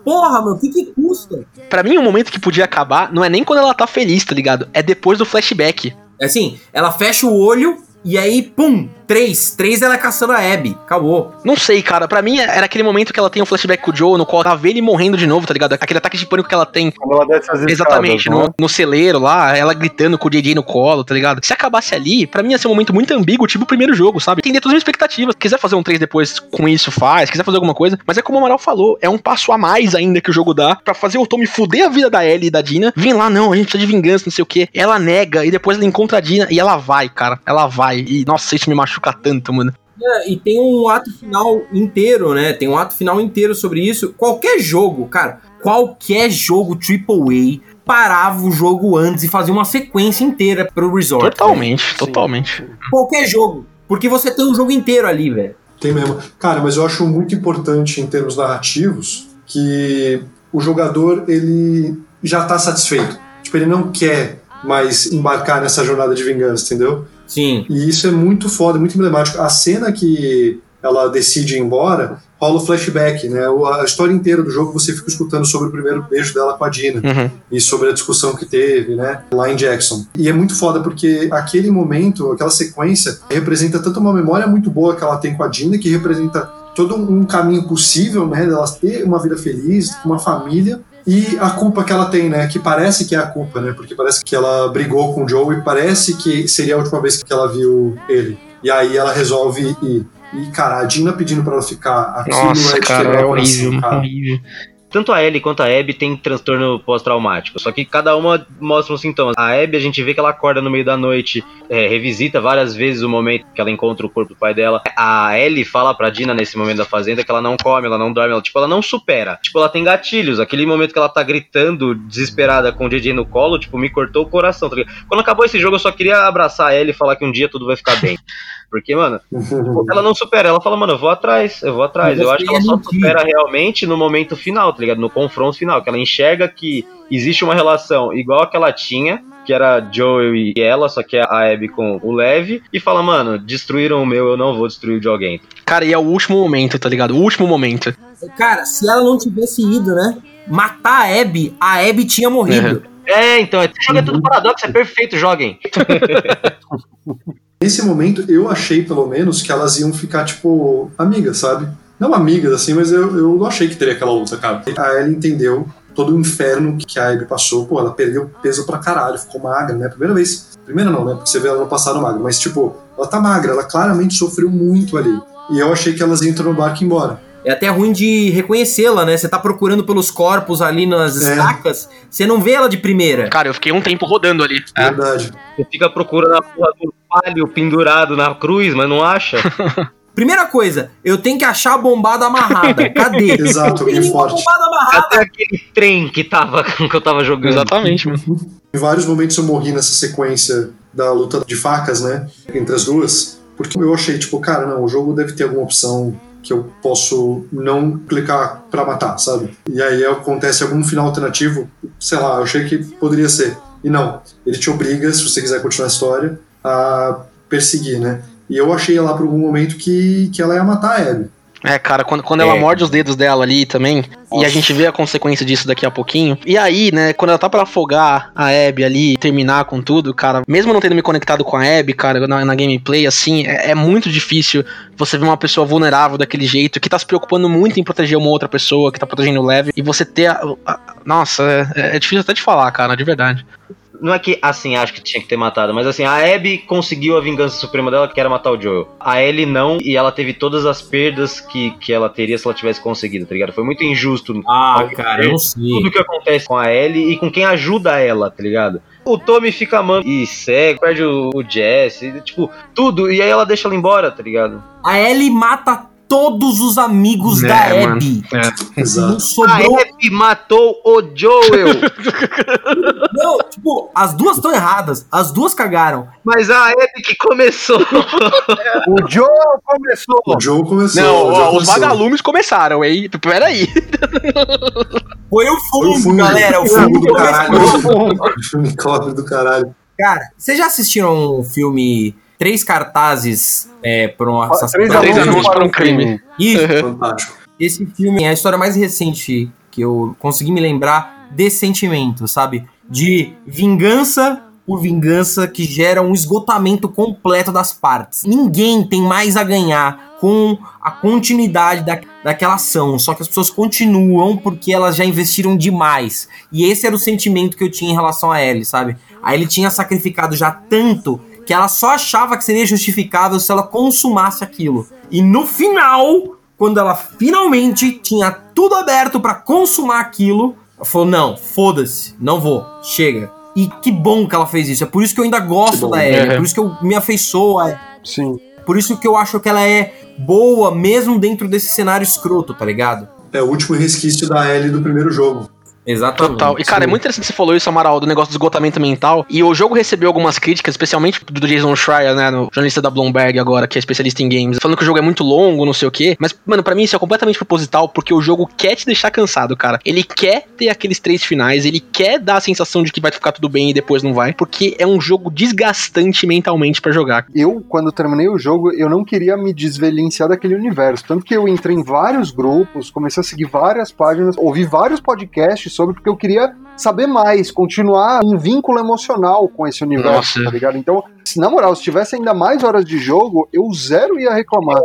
Porra, mano, o que que custa? Pra mim, o momento que podia acabar não é nem quando ela tá feliz, tá ligado? É depois do flashback. É assim, ela fecha o olho e aí, pum, três. Três ela caçando a Abby. Acabou. Não sei, cara. Pra mim era aquele momento que ela tem um flashback com o Joe, no qual ela vê ele morrendo de novo, tá ligado? Aquele ataque de pânico que ela tem Quando ela desce as Exatamente, escadas, no, né? no celeiro lá, ela gritando com o JJ no colo, tá ligado? Se acabasse ali, pra mim ia ser um momento muito ambíguo, tipo o primeiro jogo, sabe? Entender todas as minhas expectativas. Quiser fazer um 3 depois com isso, faz. Quiser fazer alguma coisa. Mas é como o Amaral falou, é um passo a mais ainda que o jogo dá pra fazer o Tommy fuder a vida da Ellie e da Dina. Vem lá, não, a gente precisa de vingança, não sei o quê. Ela nega e depois ela encontra a Dina e ela vai, cara. Ela vai. E, nossa, isso me machuca tanto, mano. É, e tem um ato final inteiro, né? Tem um ato final inteiro sobre isso. Qualquer jogo, cara, qualquer jogo AAA parava o jogo antes e fazia uma sequência inteira pro resort. Totalmente, totalmente. Qualquer jogo. Porque você tem um jogo inteiro ali, velho. Tem mesmo. Cara, mas eu acho muito importante em termos narrativos que o jogador ele já tá satisfeito. Tipo, ele não quer mais embarcar nessa jornada de vingança, entendeu? Sim. E isso é muito foda, muito emblemático. A cena que ela decide ir embora rola o flashback, né? A história inteira do jogo você fica escutando sobre o primeiro beijo dela com a Dina Uhum. e sobre a discussão que teve, né, lá em Jackson. E é muito foda porque aquele momento, aquela sequência, representa tanto uma memória muito boa que ela tem com a Dina, que representa todo um caminho possível, né, dela ter uma vida feliz, uma família, e a culpa que ela tem, né, que parece que é a culpa, né, porque parece que ela brigou com o Joe e parece que seria a última vez que ela viu ele. E aí ela resolve ir. E, cara, a Dina pedindo pra ela ficar, aquilo Nossa, é cara, é horrível, cara. horrível. Tanto a Ellie quanto a Abby tem transtorno pós-traumático. Só que cada uma mostra um sintoma. A Abby, a gente vê que ela acorda no meio da noite, é, revisita várias vezes o momento que ela encontra o corpo do pai dela. A Ellie fala pra Dina nesse momento da fazenda que ela não come, ela não dorme, ela, tipo, ela não supera. Tipo, ela tem gatilhos. Aquele momento que ela tá gritando, desesperada, com o JJ no colo, tipo, me cortou o coração. tá? Quando acabou esse jogo, eu só queria abraçar a Ellie e falar que um dia tudo vai ficar bem. (laughs) Porque, mano, ela não supera, ela fala, mano, eu vou atrás, eu vou atrás. Eu acho que ela só supera realmente no momento final, tá ligado? No confronto final, que ela enxerga que existe uma relação igual a que ela tinha, que era Joel e ela, só que é a Abby com o Lev, e fala, mano, destruíram o meu, eu não vou destruir o de alguém. Cara, e é o último momento, tá ligado? O último momento. Cara, se ela não tivesse ido, né? Matar a Abby, a Abby tinha morrido. É, então, esse jogo é tudo paradoxo, é perfeito, joguem. (laughs) Nesse momento, eu achei, pelo menos, que elas iam ficar, tipo, amigas, sabe? Não amigas, assim, mas eu, eu não achei que teria aquela luta, cara. A Ellie entendeu todo o inferno que a Abby passou. Pô, ela perdeu peso pra caralho, ficou magra, né? Primeira vez. Primeira não, né? Porque você vê ela no passado magra. Mas, tipo, ela tá magra, ela claramente sofreu muito ali. E eu achei que elas iam entrar no barco e ir embora. É até ruim de reconhecê-la, né? Você tá procurando pelos corpos ali nas É. estacas, você não vê ela de primeira. Cara, eu fiquei um tempo rodando ali. Verdade. Você fica procurando a porra do palio pendurado na cruz, mas não acha. (laughs) Primeira coisa, eu tenho que achar a bombada amarrada. Cadê? (laughs) Exato, bem forte. bombada amarrada. Até aquele trem que tava (laughs) que eu tava jogando. Exatamente, mano. Em vários momentos eu morri nessa sequência da luta de facas, né? Entre as duas. Porque eu achei, tipo, cara, não, o jogo deve ter alguma opção que eu posso não clicar pra matar, sabe? E aí acontece algum final alternativo, sei lá, eu achei que poderia ser. E não, ele te obriga, se você quiser continuar a história, a perseguir, né? E eu achei lá por algum momento que, que ela ia matar a Abby. É, cara, quando, quando ela É. morde os dedos dela ali também, e a gente vê a consequência disso daqui a pouquinho. E aí, né, quando ela tá pra afogar a Abby ali, terminar com tudo, cara, mesmo não tendo me conectado com a Abby, cara, na, na gameplay, assim, é, é muito difícil você ver uma pessoa vulnerável daquele jeito, que tá se preocupando muito em proteger uma outra pessoa, que tá protegendo o leve, e você ter a. a- nossa, é, é difícil até de falar, cara, de verdade. Não é que assim acho que tinha que ter matado, mas assim, a Abby conseguiu a vingança suprema dela, que era matar o Joel. A Ellie não, e ela teve todas as perdas que, que ela teria se ela tivesse conseguido, tá ligado? Foi muito injusto Ah, cara, eu sei. tudo que acontece com a Ellie e com quem ajuda ela, tá ligado? O Tommy fica amando e cego, perde o, o Jesse, tipo, tudo, e aí ela deixa ela embora, tá ligado? A Ellie mata todos os amigos É, da mano. Abby. Não Exato. A sobrou. Abby matou o Joel, (laughs) Não, tipo, as duas estão erradas. As duas cagaram. mas a Abby que começou. O Joe começou. O Joe começou. Não, o Joe ó, os vagalumes começaram, hein? Peraí. Foi o Foi fungo, o fungo, galera. O o fungo fungo do caralho. Filme cópia do caralho. Cara, vocês já assistiram o filme Três Cartazes é, por um Três assassinato? Três anúncios para para um crime. Isso. Fantástico. Esse filme é a história mais recente que eu consegui me lembrar desse sentimento, sabe? De vingança por vingança que gera um esgotamento completo das partes. Ninguém tem mais a ganhar com a continuidade da, daquela ação, só que as pessoas continuam porque elas já investiram demais. E esse era o sentimento que eu tinha em relação a Ellie, sabe? A Ellie tinha sacrificado já tanto que ela só achava que seria justificável se ela consumasse aquilo. E no final, quando ela finalmente tinha tudo aberto pra consumar aquilo, ela falou: "Não, foda-se, não vou, chega". E que bom que ela fez isso. É por isso que eu ainda gosto bom. da Ellie, é por isso que eu me afeiçoo a Sim. por isso que eu acho que ela é boa mesmo dentro desse cenário escroto, tá ligado? É o último resquício da Ellie do primeiro jogo. Exatamente. Total. E, cara, é muito interessante que você falou isso, Amaral, do negócio do esgotamento mental. E o jogo recebeu algumas críticas, especialmente do Jason Schreier, né, no jornalista da Bloomberg agora, que é especialista em games, falando que o jogo é muito longo, não sei o quê. Mas, mano, pra mim isso é completamente proposital, porque o jogo quer te deixar cansado, cara. Ele quer ter aqueles três finais, ele quer dar a sensação de que vai ficar tudo bem e depois não vai, porque é um jogo desgastante mentalmente pra jogar. Eu, quando terminei o jogo, eu não queria me desvencilhar daquele universo. Tanto que eu entrei em vários grupos, comecei a seguir várias páginas, ouvi vários podcasts sobre, porque eu queria saber mais, continuar um vínculo emocional com esse universo, Nossa. tá ligado? Então, se, na moral, se tivesse ainda mais horas de jogo, eu zero ia reclamar.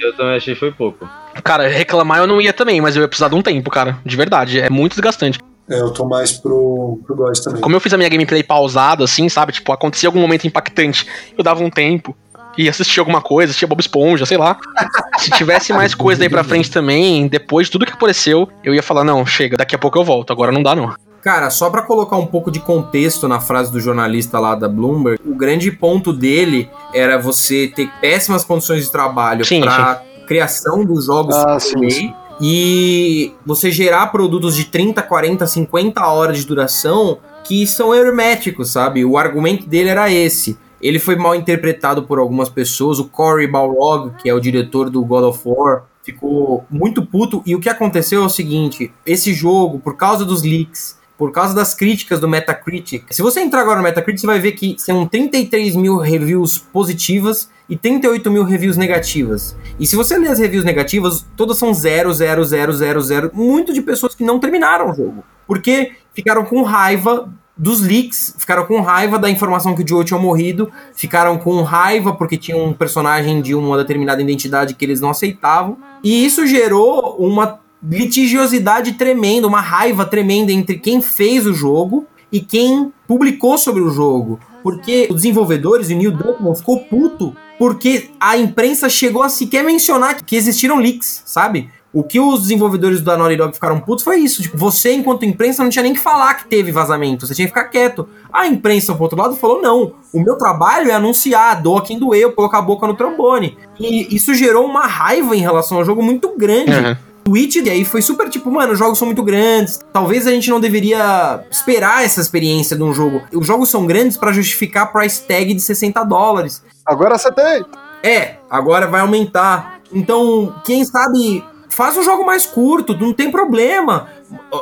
Eu também achei que foi pouco. Cara, reclamar eu não ia também, mas eu ia precisar de um tempo, cara. De verdade. É muito desgastante. É, eu tô mais pro, pro Góis também. Como eu fiz a minha gameplay pausada, assim, sabe? Tipo, acontecia algum momento impactante, eu dava um tempo. E assistia alguma coisa, assistia Bob Esponja, sei lá. (laughs) Se tivesse mais coisa aí pra frente também, depois de tudo que apareceu, eu ia falar, não, chega, daqui a pouco eu volto, agora não dá não. Cara, só pra colocar um pouco de contexto na frase do jornalista lá da Bloomberg, o grande ponto dele era você ter péssimas condições de trabalho Sim, pra criação dos jogos Ah, AAA sim, e você gerar produtos de 30, 40, 50 horas de duração que são herméticos, sabe? O argumento dele era esse. Ele foi mal interpretado por algumas pessoas. O Cory Balrog, que é o diretor do God of War, ficou muito puto. E o que aconteceu é o seguinte: esse jogo, por causa dos leaks, por causa das críticas do Metacritic, se você entrar agora no Metacritic, você vai ver que são 33 mil reviews positivas e 38 mil reviews negativas. E se você ler as reviews negativas, todas são 0, 0, 0, 0, 0. Muito de pessoas que não terminaram o jogo. Porque ficaram com raiva dos leaks, ficaram com raiva da informação que o Joe tinha morrido, ficaram com raiva porque tinha um personagem de uma determinada identidade que eles não aceitavam. E isso gerou uma litigiosidade tremenda, uma raiva tremenda entre quem fez o jogo e quem publicou sobre o jogo. Porque os desenvolvedores, e o Neil Druckmann ficou puto porque a imprensa chegou a sequer mencionar que existiram leaks, sabe? O que os desenvolvedores da Naughty Dog ficaram putos foi isso. Tipo, você, enquanto imprensa, não tinha nem que falar que teve vazamento. Você tinha que ficar quieto. A imprensa, por outro lado, falou: não, o meu trabalho é anunciar, doa quem doeu, colocar a boca no trombone. E isso gerou uma raiva em relação ao jogo muito grande. Uhum. Twitch, e aí foi super tipo, mano, os jogos são muito grandes. Talvez a gente não deveria esperar essa experiência de um jogo. Os jogos são grandes pra justificar price tag de 60 dólares. Agora você tem. É, agora vai aumentar. Então, quem sabe, faz um jogo mais curto, não tem problema.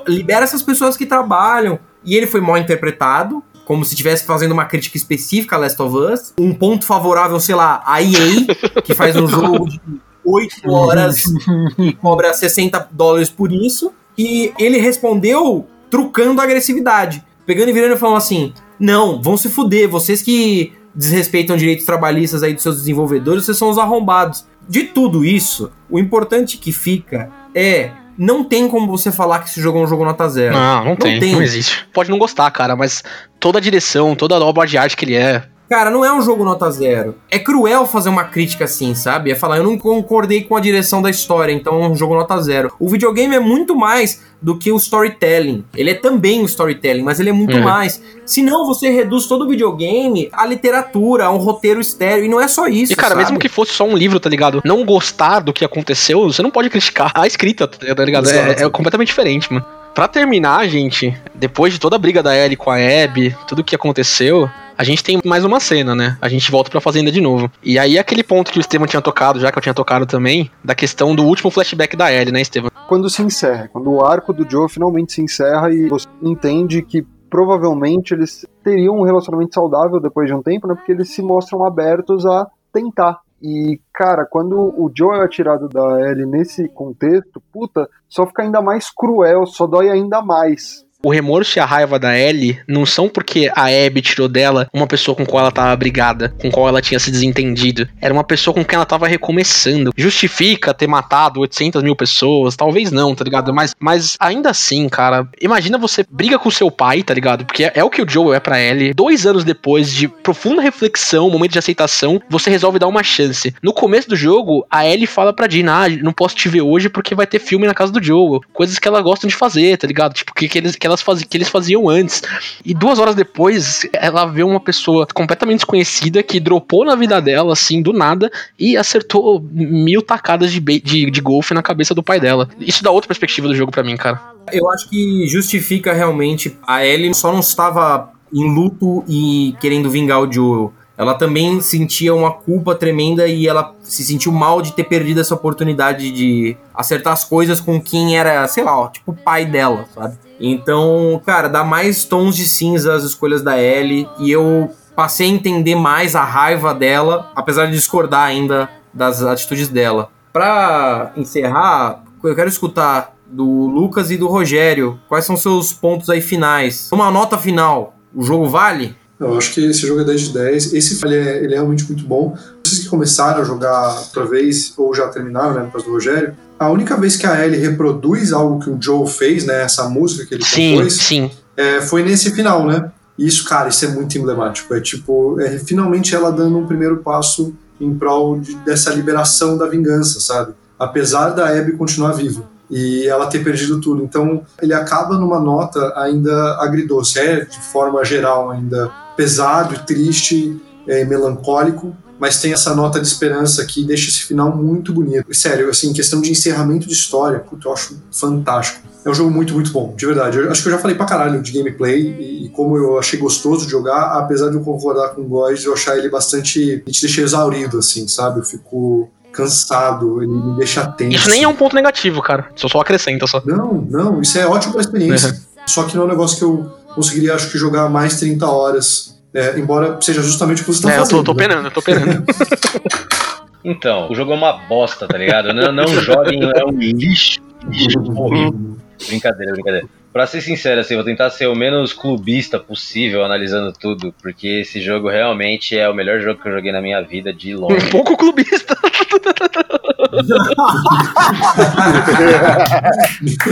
Libera essas pessoas que trabalham. E ele foi mal interpretado, como se estivesse fazendo uma crítica específica a Last of Us. Um ponto favorável, sei lá, a EA, que faz um jogo de 8 horas e cobra 60 dólares por isso. E ele respondeu trucando a agressividade. Pegando e virando e falando assim: Não, vão se fuder, vocês que desrespeitam direitos trabalhistas aí dos seus desenvolvedores, vocês são os arrombados. De tudo isso, o importante que fica é não tem como você falar que esse jogo é um jogo nota zero. Não, não, tem, não existe. Pode não gostar, cara, mas toda a direção, toda a obra de arte que ele é, Cara, não é um jogo nota zero. É cruel fazer uma crítica assim, sabe? É falar, eu não concordei com a direção da história, então é um jogo nota zero. O videogame é muito mais do que o storytelling. Ele é também o storytelling, mas ele é muito Uhum. mais. Senão você reduz todo o videogame à literatura, a um roteiro estéreo. E não é só isso. E, cara, sabe? mesmo que fosse só um livro, tá ligado? Não gostar do que aconteceu, você não pode criticar a escrita, tá ligado? É, é completamente diferente, mano. Pra terminar, gente, depois de toda a briga da Ellie com a Abby, tudo que aconteceu, a gente tem mais uma cena, né? A gente volta pra fazenda de novo. E aí aquele ponto que o Estevam tinha tocado, já que eu tinha tocado também, da questão do último flashback da Ellie, né, Estevam? Quando se encerra, quando o arco do Joe finalmente se encerra e você entende que provavelmente eles teriam um relacionamento saudável depois de um tempo, né? Porque eles se mostram abertos a tentar. E, cara, quando o Joe é atirado da Ellie nesse contexto, puta, só fica ainda mais cruel, só dói ainda mais. O remorso e a raiva da Ellie não são porque a Abby tirou dela uma pessoa com qual ela tava brigada, com qual ela tinha se desentendido. Era uma pessoa com quem ela tava recomeçando. Justifica ter matado 800 mil pessoas? Talvez não, tá ligado? Mas, mas ainda assim, cara, imagina você briga com seu pai, tá ligado? Porque é, é o que o Joe é pra Ellie. Dois anos depois de profunda reflexão, momento de aceitação, você resolve dar uma chance. No começo do jogo, a Ellie fala pra Dina, ah, não posso te ver hoje porque vai ter filme na casa do Joe. Coisas que ela gostam de fazer, tá ligado? Tipo, que, que eles, que, elas fazi, que eles faziam antes. E duas horas depois, ela vê uma pessoa completamente desconhecida que dropou na vida dela, assim, do nada, e acertou mil tacadas de, de, de golfe na cabeça do pai dela. Isso dá outra perspectiva do jogo pra mim, cara. Eu acho que justifica realmente. A Ellie só não estava em luto e querendo vingar o Joel. Ela também sentia uma culpa tremenda e ela se sentiu mal de ter perdido essa oportunidade de acertar as coisas com quem era, sei lá, ó, tipo o pai dela, sabe? Então, cara, dá mais tons de cinza as escolhas da Ellie e eu passei a entender mais a raiva dela, apesar de discordar ainda das atitudes dela. Pra encerrar, eu quero escutar do Lucas e do Rogério. Quais são seus pontos aí finais? Uma nota final. O jogo vale? Eu acho que esse jogo é 10 de 10. Esse ele é, ele é realmente muito bom. Vocês que começaram a jogar outra vez, ou já terminaram, né, no caso do Rogério, a única vez que a Ellie reproduz algo que o Joe fez, né, essa música que ele Sim, compôs, sim. é, foi nesse final, né? E Isso, cara, isso é muito emblemático. É tipo, é finalmente ela dando um primeiro passo em prol de- dessa liberação da vingança, sabe? Apesar da Abby continuar viva e ela ter perdido tudo. Então, ele acaba numa nota ainda agridoce, é de forma geral ainda pesado triste, é, melancólico, mas tem essa nota de esperança que deixa esse final muito bonito. Sério, assim, questão de encerramento de história, puta, eu acho fantástico. É um jogo muito, muito bom, de verdade. Eu acho que eu já falei pra caralho de gameplay e, e como eu achei gostoso de jogar, apesar de eu concordar com o Góis, eu achar ele bastante. Ele te deixa exaurido, assim, sabe? Eu fico cansado, ele me deixa tenso. Isso nem é um ponto negativo, cara. Só só acrescenta só. Não, não, isso é ótimo pra experiência. Só que não é um negócio que eu conseguiria, acho que, jogar mais 30 horas. é, embora seja justamente o que você tá É, eu fazendo. tô, tô né? penando, eu tô penando. (laughs) Então, o jogo é uma bosta, tá ligado? Não, não joguem, é um lixo. lixo horrível. Brincadeira, brincadeira. Pra ser sincero, assim, vou tentar ser o menos clubista possível analisando tudo, porque esse jogo realmente é o melhor jogo que eu joguei na minha vida de longe. Um pouco clubista. (laughs)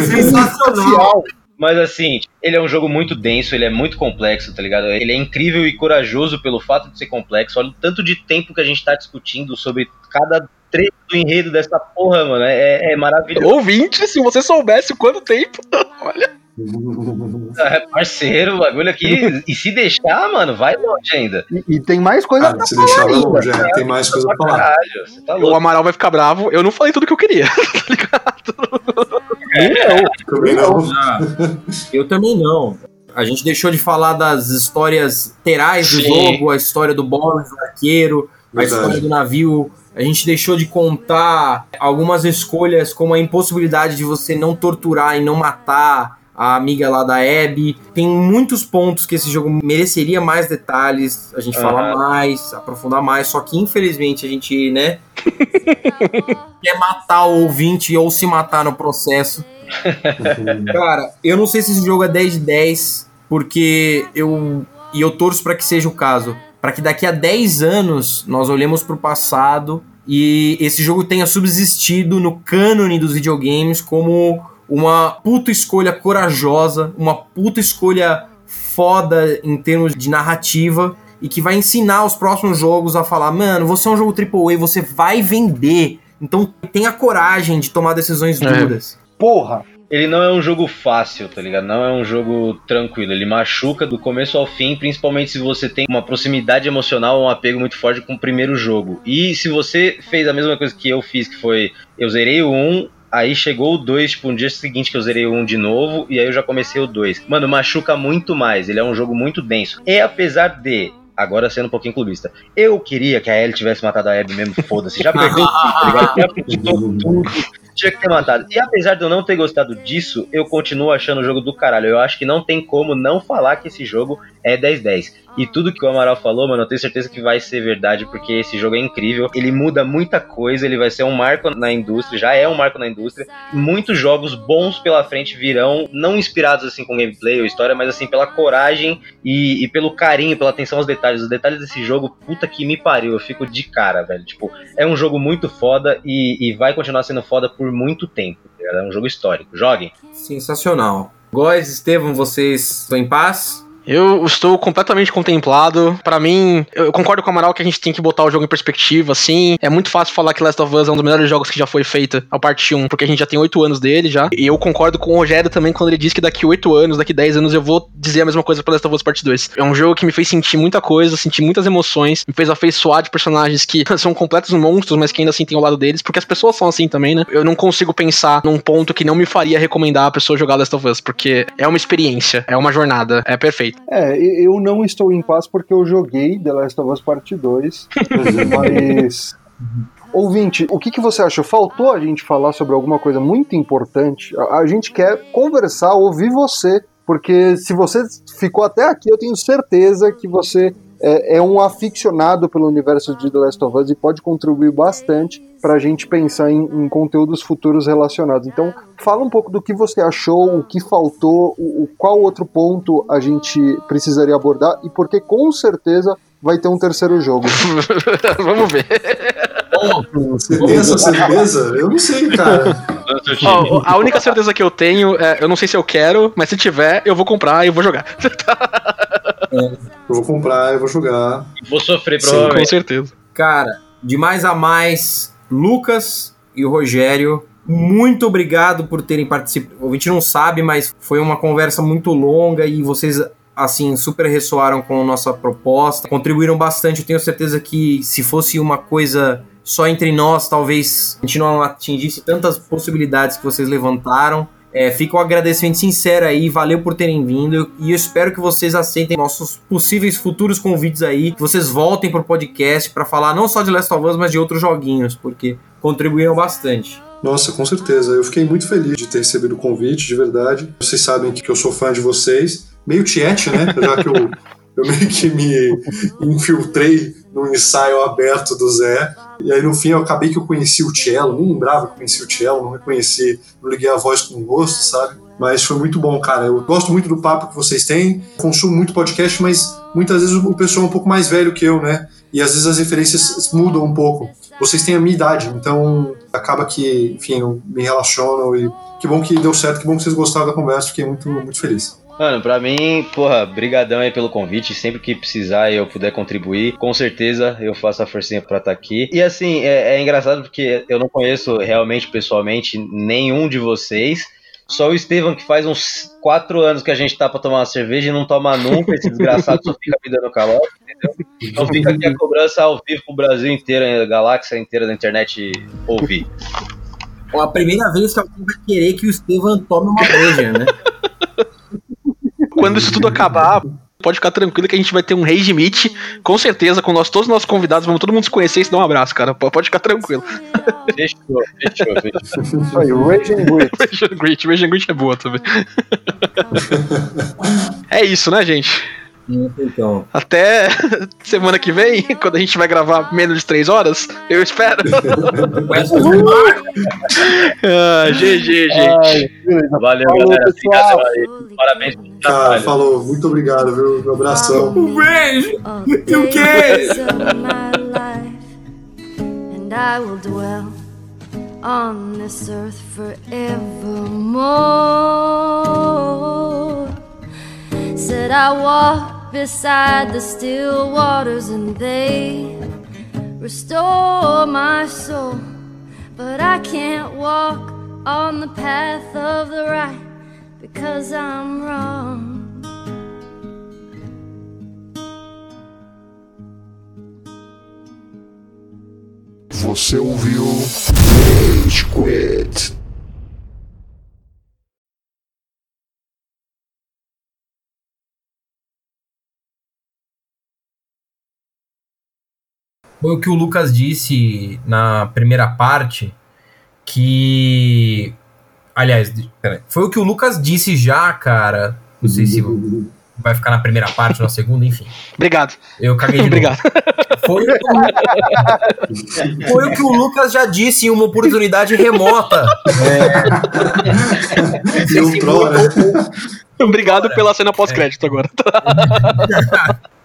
Sensacional. Mas assim, ele é um jogo muito denso, ele é muito complexo, tá ligado? Ele é incrível e corajoso pelo fato de ser complexo. Olha o tanto de tempo que a gente tá discutindo sobre cada trecho do enredo dessa porra, mano. É, é maravilhoso. Ouvinte, se você soubesse quanto tempo. (laughs) Olha. (laughs) É parceiro, o bagulho aqui. E se deixar, mano, vai longe ainda. E, e tem mais coisa Ah, pra se falar deixar vai ainda. longe, é, tem mais coisa pra falar. Tá O. Amaral vai ficar bravo. Eu não falei tudo que eu queria. (laughs) Também não. Eu também não. A gente deixou de falar das histórias terais do jogo, a história do Boris, do arqueiro, a história do navio. A gente deixou de contar algumas escolhas, como a impossibilidade de você não torturar e não matar a amiga lá da Abby. Tem muitos pontos que esse jogo mereceria mais detalhes, a gente falar mais, aprofundar mais, só que infelizmente a gente, né, (laughs) quer matar o ouvinte ou se matar no processo. (laughs) Cara, eu não sei se esse jogo é 10 de 10, porque eu e eu torço para que seja o caso, para que daqui a 10 anos nós olhemos para o passado e esse jogo tenha subsistido no cânone dos videogames como uma puta escolha corajosa, uma puta escolha foda em termos de narrativa e que vai ensinar os próximos jogos a falar, mano, você é um jogo AAA, você vai vender. Então tenha coragem de tomar decisões É. duras. Porra! Ele não é um jogo fácil, tá ligado? Não é um jogo tranquilo. Ele machuca do começo ao fim, principalmente se você tem uma proximidade emocional, um apego muito forte com o primeiro jogo. E se você fez a mesma coisa que eu fiz, que foi eu zerei o 1, aí chegou o 2, tipo, um dia seguinte que eu zerei o 1 de novo, e aí eu já comecei o 2. Mano, machuca muito mais. Ele é um jogo muito denso. E apesar de. Agora sendo um pouquinho clubista. Eu queria que a Ellie tivesse matado a Abby mesmo, foda-se. Já perdeu (laughs) tudo, tá ligado? Já tudo. Tinha que ter matado. E apesar de eu não ter gostado disso, eu continuo achando o jogo do caralho. Eu acho que não tem como não falar que esse jogo é 10-10. E tudo que o Amaral falou, mano, eu tenho certeza que vai ser verdade, porque esse jogo é incrível. Ele muda muita coisa, ele vai ser um marco na indústria, já é um marco na indústria. Muitos jogos bons pela frente virão, não inspirados assim com gameplay ou história, mas assim pela coragem e, e pelo carinho, pela atenção aos detalhes. Os detalhes desse jogo, puta que me pariu, eu fico de cara, velho. Tipo, é um jogo muito foda e, e vai continuar sendo foda por muito tempo. tá? É um jogo histórico. Joguem. Sensacional. Góis, Estevam, vocês estão em paz? Eu estou completamente contemplado. Pra mim, eu concordo com o Amaral que a gente tem que botar o jogo em perspectiva, assim. É muito fácil falar que Last of Us é um dos melhores jogos que já foi feito, a parte 1, porque a gente já tem 8 anos dele já. E eu concordo com o Rogério também quando ele diz que daqui 8 anos, daqui 10 anos, eu vou dizer a mesma coisa pra Last of Us Parte 2. É um jogo que me fez sentir muita coisa, sentir muitas emoções, me fez afeiçoar de personagens que (laughs) são completos monstros, mas que ainda assim tem o lado deles, porque as pessoas são assim também, né? Eu não consigo pensar num ponto que não me faria recomendar a pessoa jogar Last of Us, porque é uma experiência, é uma jornada, é perfeito. É, eu não estou em paz porque eu joguei The Last of Us Parte 2, (laughs) mas. Ouvinte, o que, que você achou? Faltou a gente falar sobre alguma coisa muito importante? A, a gente quer conversar, ouvir você, porque se você ficou até aqui, eu tenho certeza que você é, é um aficionado pelo universo de The Last of Us e pode contribuir bastante para a gente pensar em, em conteúdos futuros relacionados. Então, fala um pouco do que você achou, o que faltou, o, o- qual outro ponto a gente precisaria abordar e porque com certeza vai ter um terceiro jogo. (laughs) Vamos ver. Você tem essa certeza? Eu não sei, cara. Ó, a única certeza que eu tenho é, eu não sei se eu quero, mas se tiver, eu vou comprar e eu vou jogar. (laughs) Eu vou comprar, eu vou jogar. Vou sofrer, Com provavelmente. certeza. Cara, de mais a mais, Lucas e o Rogério, muito obrigado por terem participado. O ouvinte não sabe, mas foi uma conversa muito longa e vocês, assim, super ressoaram com nossa proposta, contribuíram bastante. Eu tenho certeza que se fosse uma coisa só entre nós, talvez a gente não atingisse tantas possibilidades que vocês levantaram. É, fica um agradecimento sincero aí, valeu por terem vindo e eu espero que vocês aceitem nossos possíveis futuros convites aí, que vocês voltem pro podcast pra falar não só de Last of Us, mas de outros joguinhos, porque contribuíram bastante. Nossa, com certeza. Eu fiquei muito feliz de ter recebido o convite, de verdade. Vocês sabem que eu sou fã de vocês. Meio tiete, né? Já que eu, eu meio que me infiltrei no ensaio aberto do Zé. E aí, no fim, eu acabei que eu conheci o Cello. Nem lembrava que eu conhecia o Cello, não reconheci, não liguei a voz com gosto, sabe? Mas foi muito bom, cara. Eu gosto muito do papo que vocês têm. Consumo muito podcast, mas muitas vezes o pessoal é um pouco mais velho que eu, né? E às vezes as referências mudam um pouco. Vocês têm a minha idade, então acaba que, enfim, eu me relaciono e que bom que deu certo, que bom que vocês gostaram da conversa, fiquei muito, muito feliz. Mano, pra mim, porra, brigadão aí pelo convite. Sempre que precisar e eu puder contribuir, com certeza eu faço a forcinha pra estar aqui. E assim, é, é engraçado porque eu não conheço realmente, pessoalmente, nenhum de vocês. Só o Estevam, que faz uns quatro anos que a gente tá pra tomar uma cerveja e não toma nunca. Esse desgraçado só fica me dando calote, entendeu? Então fica aqui a cobrança ao vivo pro Brasil inteiro, a galáxia inteira da internet ouvir. Bom, a primeira vez que alguém vai querer que o Estevam tome uma breja, né? Quando isso tudo acabar, Pode ficar tranquilo que a gente vai ter um Rage Meet, com certeza, com nós, todos os nossos convidados, vamos todo mundo se conhecer e se dar um abraço, cara. Pode ficar tranquilo. Fechou, fechou, fechou. Isso aí, Rage and Grit. (laughs) Rage and Grit, Rage and Grit é boa também. (laughs) é isso, né, gente? Então, Até (laughs) semana que vem, (laughs) quando a gente vai gravar menos de 3 horas, eu espero. (laughs) ah, GG, gente. Ai. Valeu, Falou, galera. pessoal. Parabéns pelo Cara, trabalho. falou, muito obrigado, viu? Um abração. Um beijo. E o quê? And I will dwell on this earth forevermore. Said I walk beside the still waters and they restore my soul. But I can't walk on the path of the right because I'm wrong. Você ouviu Rage Quit. Foi o que o Lucas disse na primeira parte, que. Aliás, peraí. Foi o que o Lucas disse já, cara. Não sei se vai ficar na primeira parte ou na segunda, enfim. Obrigado. Eu caguei de. Obrigado. Foi, o- foi o que o Lucas já disse em uma oportunidade remota. Pro, né? Obrigado pela cena pós-crédito agora. (laughs)